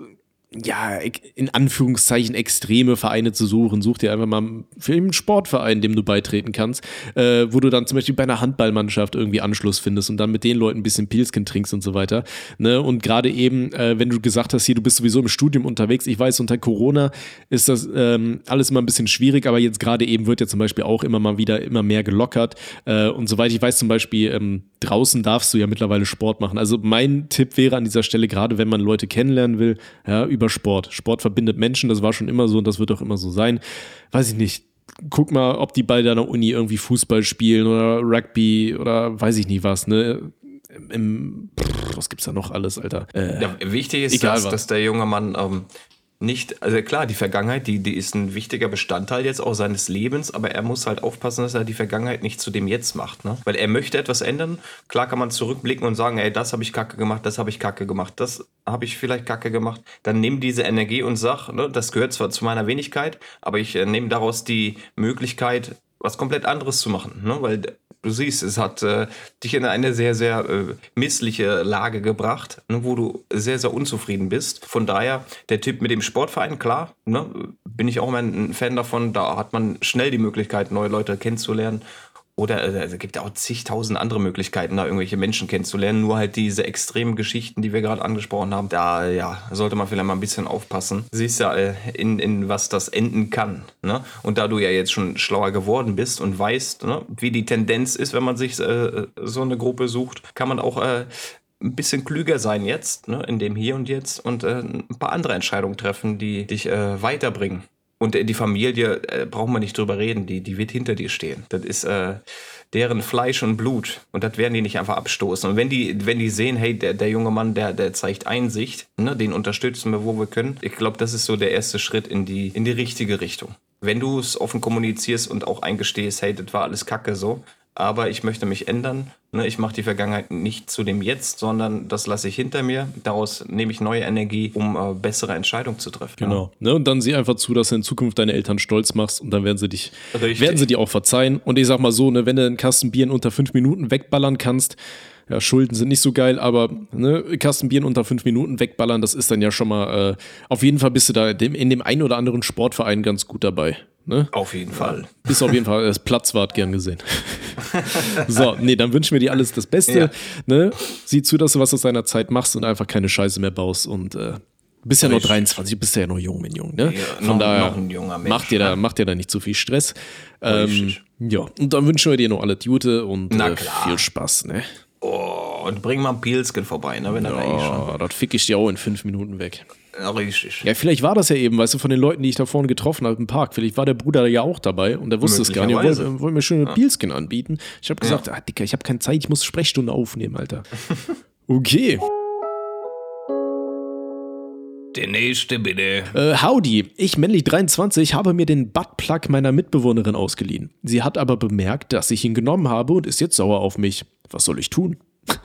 ja, in Anführungszeichen extreme Vereine zu suchen. Such dir einfach mal für einen Sportverein, dem du beitreten kannst, äh, wo du dann zum Beispiel bei einer Handballmannschaft irgendwie Anschluss findest und dann mit den Leuten ein bisschen Pilzken trinkst und so weiter. Ne? Und gerade eben, äh, wenn du gesagt hast, hier, du bist sowieso im Studium unterwegs, ich weiß, unter Corona ist das ähm, alles immer ein bisschen schwierig, aber jetzt gerade eben wird ja zum Beispiel auch immer mal wieder immer mehr gelockert. Äh, und soweit ich weiß, zum Beispiel ähm, draußen darfst du ja mittlerweile Sport machen. Also mein Tipp wäre an dieser Stelle, gerade wenn man Leute kennenlernen will, ja, über Sport. Sport verbindet Menschen, das war schon immer so und das wird auch immer so sein. Weiß ich nicht. Guck mal, ob die bei deiner Uni irgendwie Fußball spielen oder Rugby oder weiß ich nicht was, ne? Im, pff, was gibt's da noch alles, Alter? Äh, ja, wichtig ist, dass, dass, der junge Mann ähm, nicht, also klar, die Vergangenheit, die, die ist ein wichtiger Bestandteil jetzt auch seines Lebens, aber er muss halt aufpassen, dass er die Vergangenheit nicht zu dem Jetzt macht, ne? Weil er möchte etwas ändern. Klar kann man zurückblicken und sagen, ey, das habe ich kacke gemacht, das habe ich kacke gemacht, das habe ich vielleicht kacke gemacht. Dann nimm diese Energie und sag, ne, das gehört zwar zu meiner Wenigkeit, aber ich äh, nehme daraus die Möglichkeit, was komplett anderes zu machen, ne? Weil du siehst, es hat äh, dich in eine sehr, sehr äh, missliche Lage gebracht, ne, wo du sehr, sehr unzufrieden bist. Von daher, der Tipp mit dem Sportverein, klar, ne, bin ich auch immer ein Fan davon. Da hat man schnell die Möglichkeit, neue Leute kennenzulernen. Oder äh, es gibt auch zigtausend andere Möglichkeiten, da irgendwelche Menschen kennenzulernen. Nur halt diese extremen Geschichten, die wir gerade angesprochen haben, da ja, sollte man vielleicht mal ein bisschen aufpassen. Siehst ja, äh, in, in was das enden kann. Ne? Und da du ja jetzt schon schlauer geworden bist und weißt, ne, wie die Tendenz ist, wenn man sich äh, so eine Gruppe sucht, kann man auch äh, ein bisschen klüger sein jetzt, ne, in dem Hier und Jetzt und äh, ein paar andere Entscheidungen treffen, die dich äh, weiterbringen. Und die Familie, äh, braucht man nicht drüber reden, die, die wird hinter dir stehen. Das ist äh, deren Fleisch und Blut. Und das werden die nicht einfach abstoßen. Und wenn die, wenn die sehen, hey, der, der junge Mann, der, der zeigt Einsicht, ne, den unterstützen wir, wo wir können. Ich glaube, das ist so der erste Schritt in die, in die richtige Richtung. Wenn du es offen kommunizierst und auch eingestehst, hey, das war alles Kacke so, aber ich möchte mich ändern. Ne, ich mache die Vergangenheit nicht zu dem Jetzt, sondern das lasse ich hinter mir. Daraus nehme ich neue Energie, um äh, bessere Entscheidungen zu treffen. Genau. Ja. Ne, und dann sieh einfach zu, dass du in Zukunft deine Eltern stolz machst und dann werden sie dich, werden sie dir auch verzeihen. Und ich sag mal so, ne, wenn du einen Kasten Bier in unter fünf Minuten wegballern kannst, ja, Schulden sind nicht so geil, aber ne, Kasten Bier unter fünf Minuten wegballern, das ist dann ja schon mal, äh, auf jeden Fall bist du da in dem einen oder anderen Sportverein ganz gut dabei. Ne? Auf jeden Fall. Bist auf jeden Fall als Platzwart gern gesehen. so, nee, dann wünschen wir dir alles das Beste. Ja. Ne? Sieh zu, dass du was aus deiner Zeit machst und einfach keine Scheiße mehr baust und äh, bist ja noch 23, bist ja noch jung, mein Junge. Ne? Ja, Von noch, daher noch ein Mensch, macht dir, da, macht dir da nicht zu viel Stress. Ähm, ja, und dann wünschen wir dir noch alle Gute und äh, viel Spaß. Ne? Oh. und bring mal einen Pilsken vorbei, ne, wenn er da eh schon. Oh, das fick ich dir auch in fünf Minuten weg. Ja, richtig. Ja, vielleicht war das ja eben, weißt du, von den Leuten, die ich da vorne getroffen habe im Park. Vielleicht war der Bruder ja auch dabei und der wusste es gar nicht. Er wollte, wollte mir schöne Pilsken anbieten. Ich habe gesagt, ah, Dicker, ich habe keine Zeit, ich muss Sprechstunde aufnehmen, Alter. Okay. Der nächste bitte. Äh, howdy, ich männlich 23 habe mir den Buttplug meiner Mitbewohnerin ausgeliehen. Sie hat aber bemerkt, dass ich ihn genommen habe und ist jetzt sauer auf mich. Was soll ich tun?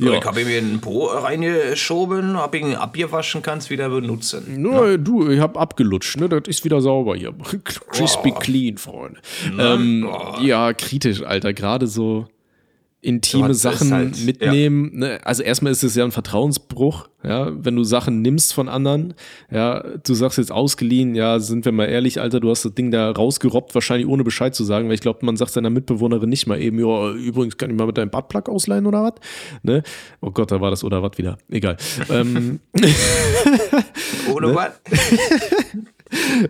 Ja. Ich habe ihm ein Po reingeschoben, hab ihn abgewaschen, kannst wieder benutzen. Nur ja. du, ich hab abgelutscht, ne? Das ist wieder sauber hier. Crispy oh. clean, Freunde. Ähm, oh. Ja, kritisch, Alter. Gerade so intime Sachen halt, mitnehmen. Ja. Ne? Also erstmal ist es ja ein Vertrauensbruch, ja, wenn du Sachen nimmst von anderen, ja, du sagst jetzt ausgeliehen, ja, sind wir mal ehrlich, Alter, du hast das Ding da rausgerobbt, wahrscheinlich ohne Bescheid zu sagen, weil ich glaube, man sagt seiner Mitbewohnerin nicht mal eben, ja, übrigens kann ich mal mit deinem Badplug ausleihen oder was? Ne? Oh Gott, da war das oder was wieder. Egal. ähm, ohne ne? was?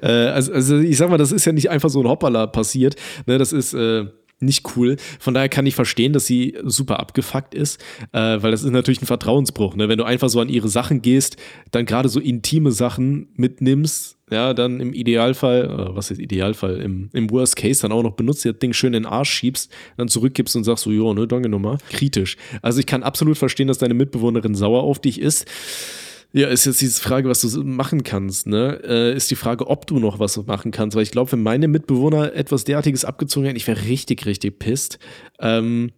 äh, also, also ich sag mal, das ist ja nicht einfach so ein Hoppala passiert, ne, das ist äh, nicht cool. Von daher kann ich verstehen, dass sie super abgefuckt ist, äh, weil das ist natürlich ein Vertrauensbruch. Ne? Wenn du einfach so an ihre Sachen gehst, dann gerade so intime Sachen mitnimmst, ja, dann im Idealfall, äh, was ist Idealfall, im, im Worst Case dann auch noch benutzt, das Ding schön in den Arsch schiebst, dann zurückgibst und sagst so, jo, ne, danke nochmal. Kritisch. Also ich kann absolut verstehen, dass deine Mitbewohnerin sauer auf dich ist. Ja, ist jetzt diese Frage, was du machen kannst, ne? Äh, ist die Frage, ob du noch was machen kannst. Weil ich glaube, wenn meine Mitbewohner etwas derartiges abgezogen hätten, ich wäre richtig, richtig pisst. Ähm,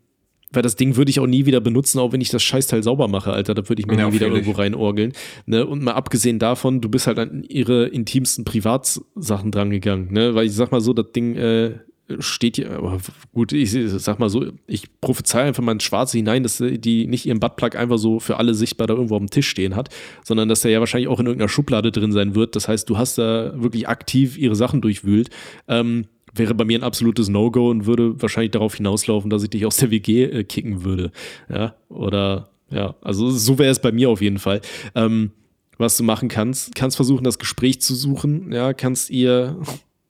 weil das Ding würde ich auch nie wieder benutzen, auch wenn ich das Scheißteil sauber mache, Alter. Da würde ich mir ja, nie wieder irgendwo reinorgeln. Ne? Und mal abgesehen davon, du bist halt an ihre intimsten Privatsachen drangegangen, ne? Weil ich sag mal so, das Ding äh, steht hier, aber gut, ich sag mal so, ich prophezei einfach mal ins Schwarze hinein, dass die nicht ihren Buttplug einfach so für alle sichtbar da irgendwo auf dem Tisch stehen hat, sondern dass der ja wahrscheinlich auch in irgendeiner Schublade drin sein wird. Das heißt, du hast da wirklich aktiv ihre Sachen durchwühlt. Ähm, wäre bei mir ein absolutes No-Go und würde wahrscheinlich darauf hinauslaufen, dass ich dich aus der WG äh, kicken würde. Ja, oder ja, also so wäre es bei mir auf jeden Fall. Ähm, was du machen kannst, kannst versuchen, das Gespräch zu suchen, ja, kannst ihr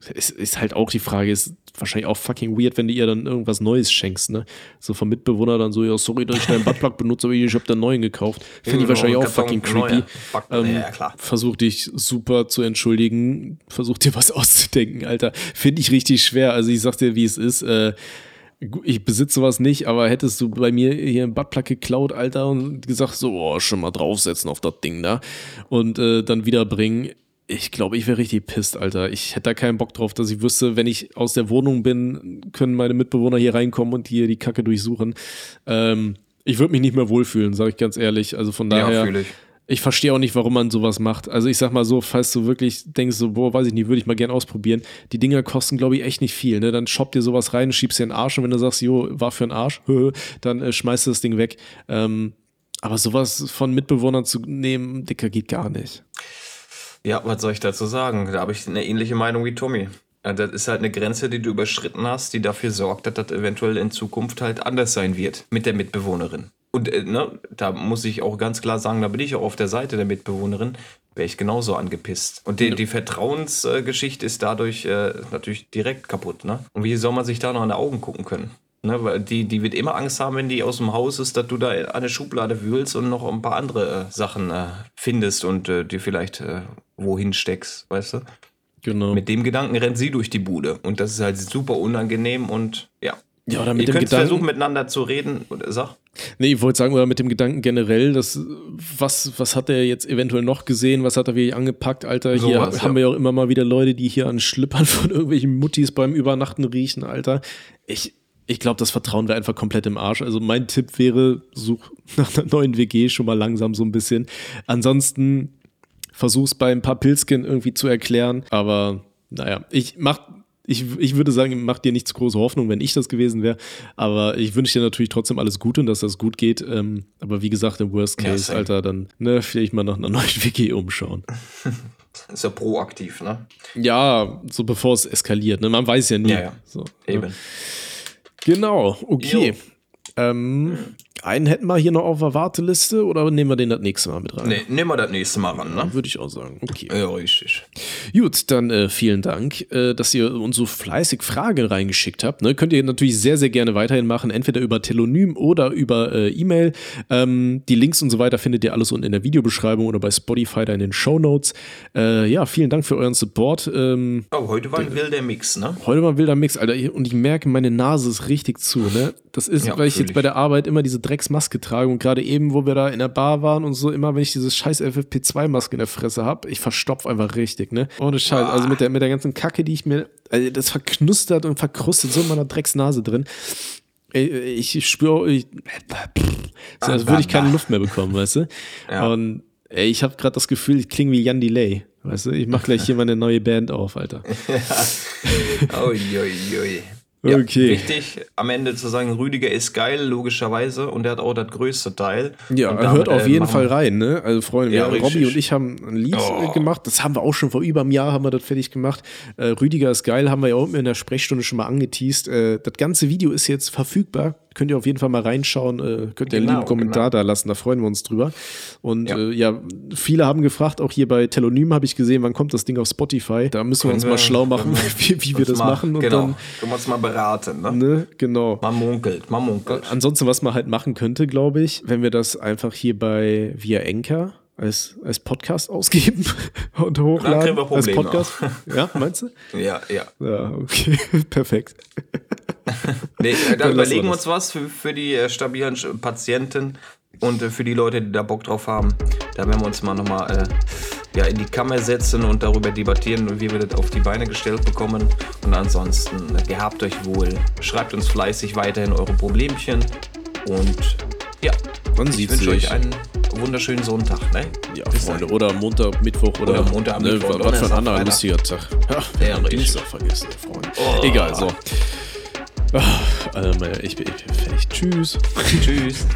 ist, ist halt auch die Frage, ist wahrscheinlich auch fucking weird, wenn du ihr dann irgendwas Neues schenkst, ne? So vom Mitbewohner dann so, ja, sorry, dass ich deinen Buttplug benutze, aber ich habe den neuen gekauft. Finde ich wahrscheinlich auch fucking creepy. Ähm, ja, klar. Versuch dich super zu entschuldigen, versuch dir was auszudenken, Alter. Finde ich richtig schwer. Also ich sag dir, wie es ist, äh, ich besitze sowas nicht, aber hättest du bei mir hier einen Buttplug geklaut, Alter, und gesagt, so, oh, schon mal draufsetzen auf das Ding da und äh, dann wiederbringen, ich glaube, ich wäre richtig pisst, Alter. Ich hätte da keinen Bock drauf, dass ich wüsste, wenn ich aus der Wohnung bin, können meine Mitbewohner hier reinkommen und hier die Kacke durchsuchen. Ähm, ich würde mich nicht mehr wohlfühlen, sage ich ganz ehrlich. Also von daher. Ja, ich. ich verstehe auch nicht, warum man sowas macht. Also ich sag mal so, falls du wirklich denkst, so, boah, weiß ich nicht, würde ich mal gern ausprobieren. Die Dinger kosten, glaube ich, echt nicht viel. Ne? Dann shop dir sowas rein, schiebst dir in den Arsch und wenn du sagst, jo, war für einen Arsch, dann äh, schmeißt du das Ding weg. Ähm, aber sowas von Mitbewohnern zu nehmen, Dicker, geht gar nicht. Ja, was soll ich dazu sagen? Da habe ich eine ähnliche Meinung wie Tommy. Das ist halt eine Grenze, die du überschritten hast, die dafür sorgt, dass das eventuell in Zukunft halt anders sein wird mit der Mitbewohnerin. Und äh, ne, da muss ich auch ganz klar sagen, da bin ich auch auf der Seite der Mitbewohnerin, wäre ich genauso angepisst. Und die, die Vertrauensgeschichte ist dadurch äh, natürlich direkt kaputt. Ne? Und wie soll man sich da noch in die Augen gucken können? Ne, weil die, die wird immer Angst haben, wenn die aus dem Haus ist, dass du da eine Schublade wühlst und noch ein paar andere äh, Sachen äh, findest und äh, dir vielleicht äh, wohin steckst, weißt du? Genau. Mit dem Gedanken rennt sie durch die Bude und das ist halt super unangenehm und ja. Ja, oder mit Ihr dem könnt Gedanken, versuchen, miteinander zu reden. Sag. Nee, ich wollte sagen, oder mit dem Gedanken generell, dass, was, was hat er jetzt eventuell noch gesehen, was hat er wirklich angepackt, Alter? So hier was, haben ja. wir ja auch immer mal wieder Leute, die hier an Schlippern von irgendwelchen Muttis beim Übernachten riechen, Alter. Ich, ich glaube, das Vertrauen wäre einfach komplett im Arsch. Also mein Tipp wäre, such nach einer neuen WG schon mal langsam so ein bisschen. Ansonsten versuch's bei ein paar Pilzken irgendwie zu erklären. Aber naja, ich mach, ich, ich würde sagen, mach dir nicht zu große Hoffnung, wenn ich das gewesen wäre. Aber ich wünsche dir natürlich trotzdem alles Gute und dass das gut geht. Ähm, aber wie gesagt, im Worst Case, ja, Alter, dann ne, vielleicht mal nach einer neuen WG umschauen. Ist ja proaktiv, ne? Ja, so bevor es eskaliert. Ne? Man weiß ja nie. Ja, ja. So, ne? Eben. Ne? Genau, okay. Ähm, einen hätten wir hier noch auf der Warteliste oder nehmen wir den das nächste Mal mit rein? Nee, nehmen wir das nächste Mal ran, ne? Würde ich auch sagen. Okay. Ja, richtig. Gut, dann äh, vielen Dank, äh, dass ihr uns so fleißig Fragen reingeschickt habt. Ne? Könnt ihr natürlich sehr, sehr gerne weiterhin machen, entweder über Telonym oder über äh, E-Mail. Ähm, die Links und so weiter findet ihr alles unten in der Videobeschreibung oder bei Spotify da in den Show Notes. Äh, ja, vielen Dank für euren Support. Ähm, Oh, heute war ein wilder Mix, ne? heute mal ein wilder Mix, Alter. Und ich merke, meine Nase ist richtig zu. Ne? Das ist, Ja, weil ich jetzt ich. bei der Arbeit immer diese Drecksmaske trage und gerade eben, wo wir da in der Bar waren und so, immer wenn ich diese scheiß FFP2-Maske in der Fresse habe, ich verstopf einfach richtig, ne? Ohne Scheiß. Also mit der, mit der ganzen Kacke, die ich mir, also das verknustert und verkrustet so in meiner Drecksnase drin. Ey, Ich spüre, ich, so, als würde ich keine Luft mehr bekommen, weißt du? Ja. Und ey, ich habe gerade das Gefühl, ich klinge wie Jan Delay. Weißt du, ich mache gleich hier meine neue Band auf, Alter. Ja, Okay. Wichtig, am Ende zu sagen, Rüdiger ist geil, logischerweise, und er hat auch das größte Teil. Ja, und hört auf äh, jeden Fall rein, ne? Also Freunde, Ja, wir, Robby und ich haben ein Lied Oh. äh, gemacht. Das haben wir auch schon vor über einem Jahr haben wir das fertig gemacht. Äh, Rüdiger ist geil, haben wir ja auch in der Sprechstunde schon mal angeteased. Äh, das ganze Video ist jetzt verfügbar. Könnt ihr auf jeden Fall mal reinschauen. Äh, könnt ihr einen Genau, lieben Kommentar da lassen, da freuen wir uns drüber. Und Ja. äh, ja viele haben gefragt, auch hier bei Telonym habe ich gesehen, wann kommt das Ding auf Spotify? Da müssen wir uns mal schlau machen, wie, wie wir das mal- machen. Und genau, dann, können wir uns mal beraten, ne? ne, genau. Man munkelt, man munkelt. Ansonsten, was man halt machen könnte, glaube ich, wenn wir das einfach hier bei via Enker als, als Podcast ausgeben und hochladen. kriegen wir als Probleme. Podcast. Ja, meinst du? Ja, ja. Ja, okay, perfekt. Nee, Dann äh, dann überlegen wir uns was für, für die äh, stabilen Patienten und äh, für die Leute, die da Bock drauf haben. Da werden wir uns mal nochmal äh, ja, in die Kammer setzen und darüber debattieren, wie wir das auf die Beine gestellt bekommen. Und ansonsten, gehabt euch wohl. Schreibt uns fleißig weiterhin eure Problemchen. Und ja, Man ich wünsche euch einen wunderschönen Sonntag. Ne? Ja, Bis Freunde. Oder Montag, Mittwoch oder, Oder Montag, ne, Mittwoch, was für ein anderer lustiger Tag. Ja, Ja. Dienstag vergessen, Freunde. Oh. Egal, so. Ah, Also, ich bin ich fertig. Tschüss. Tschüss.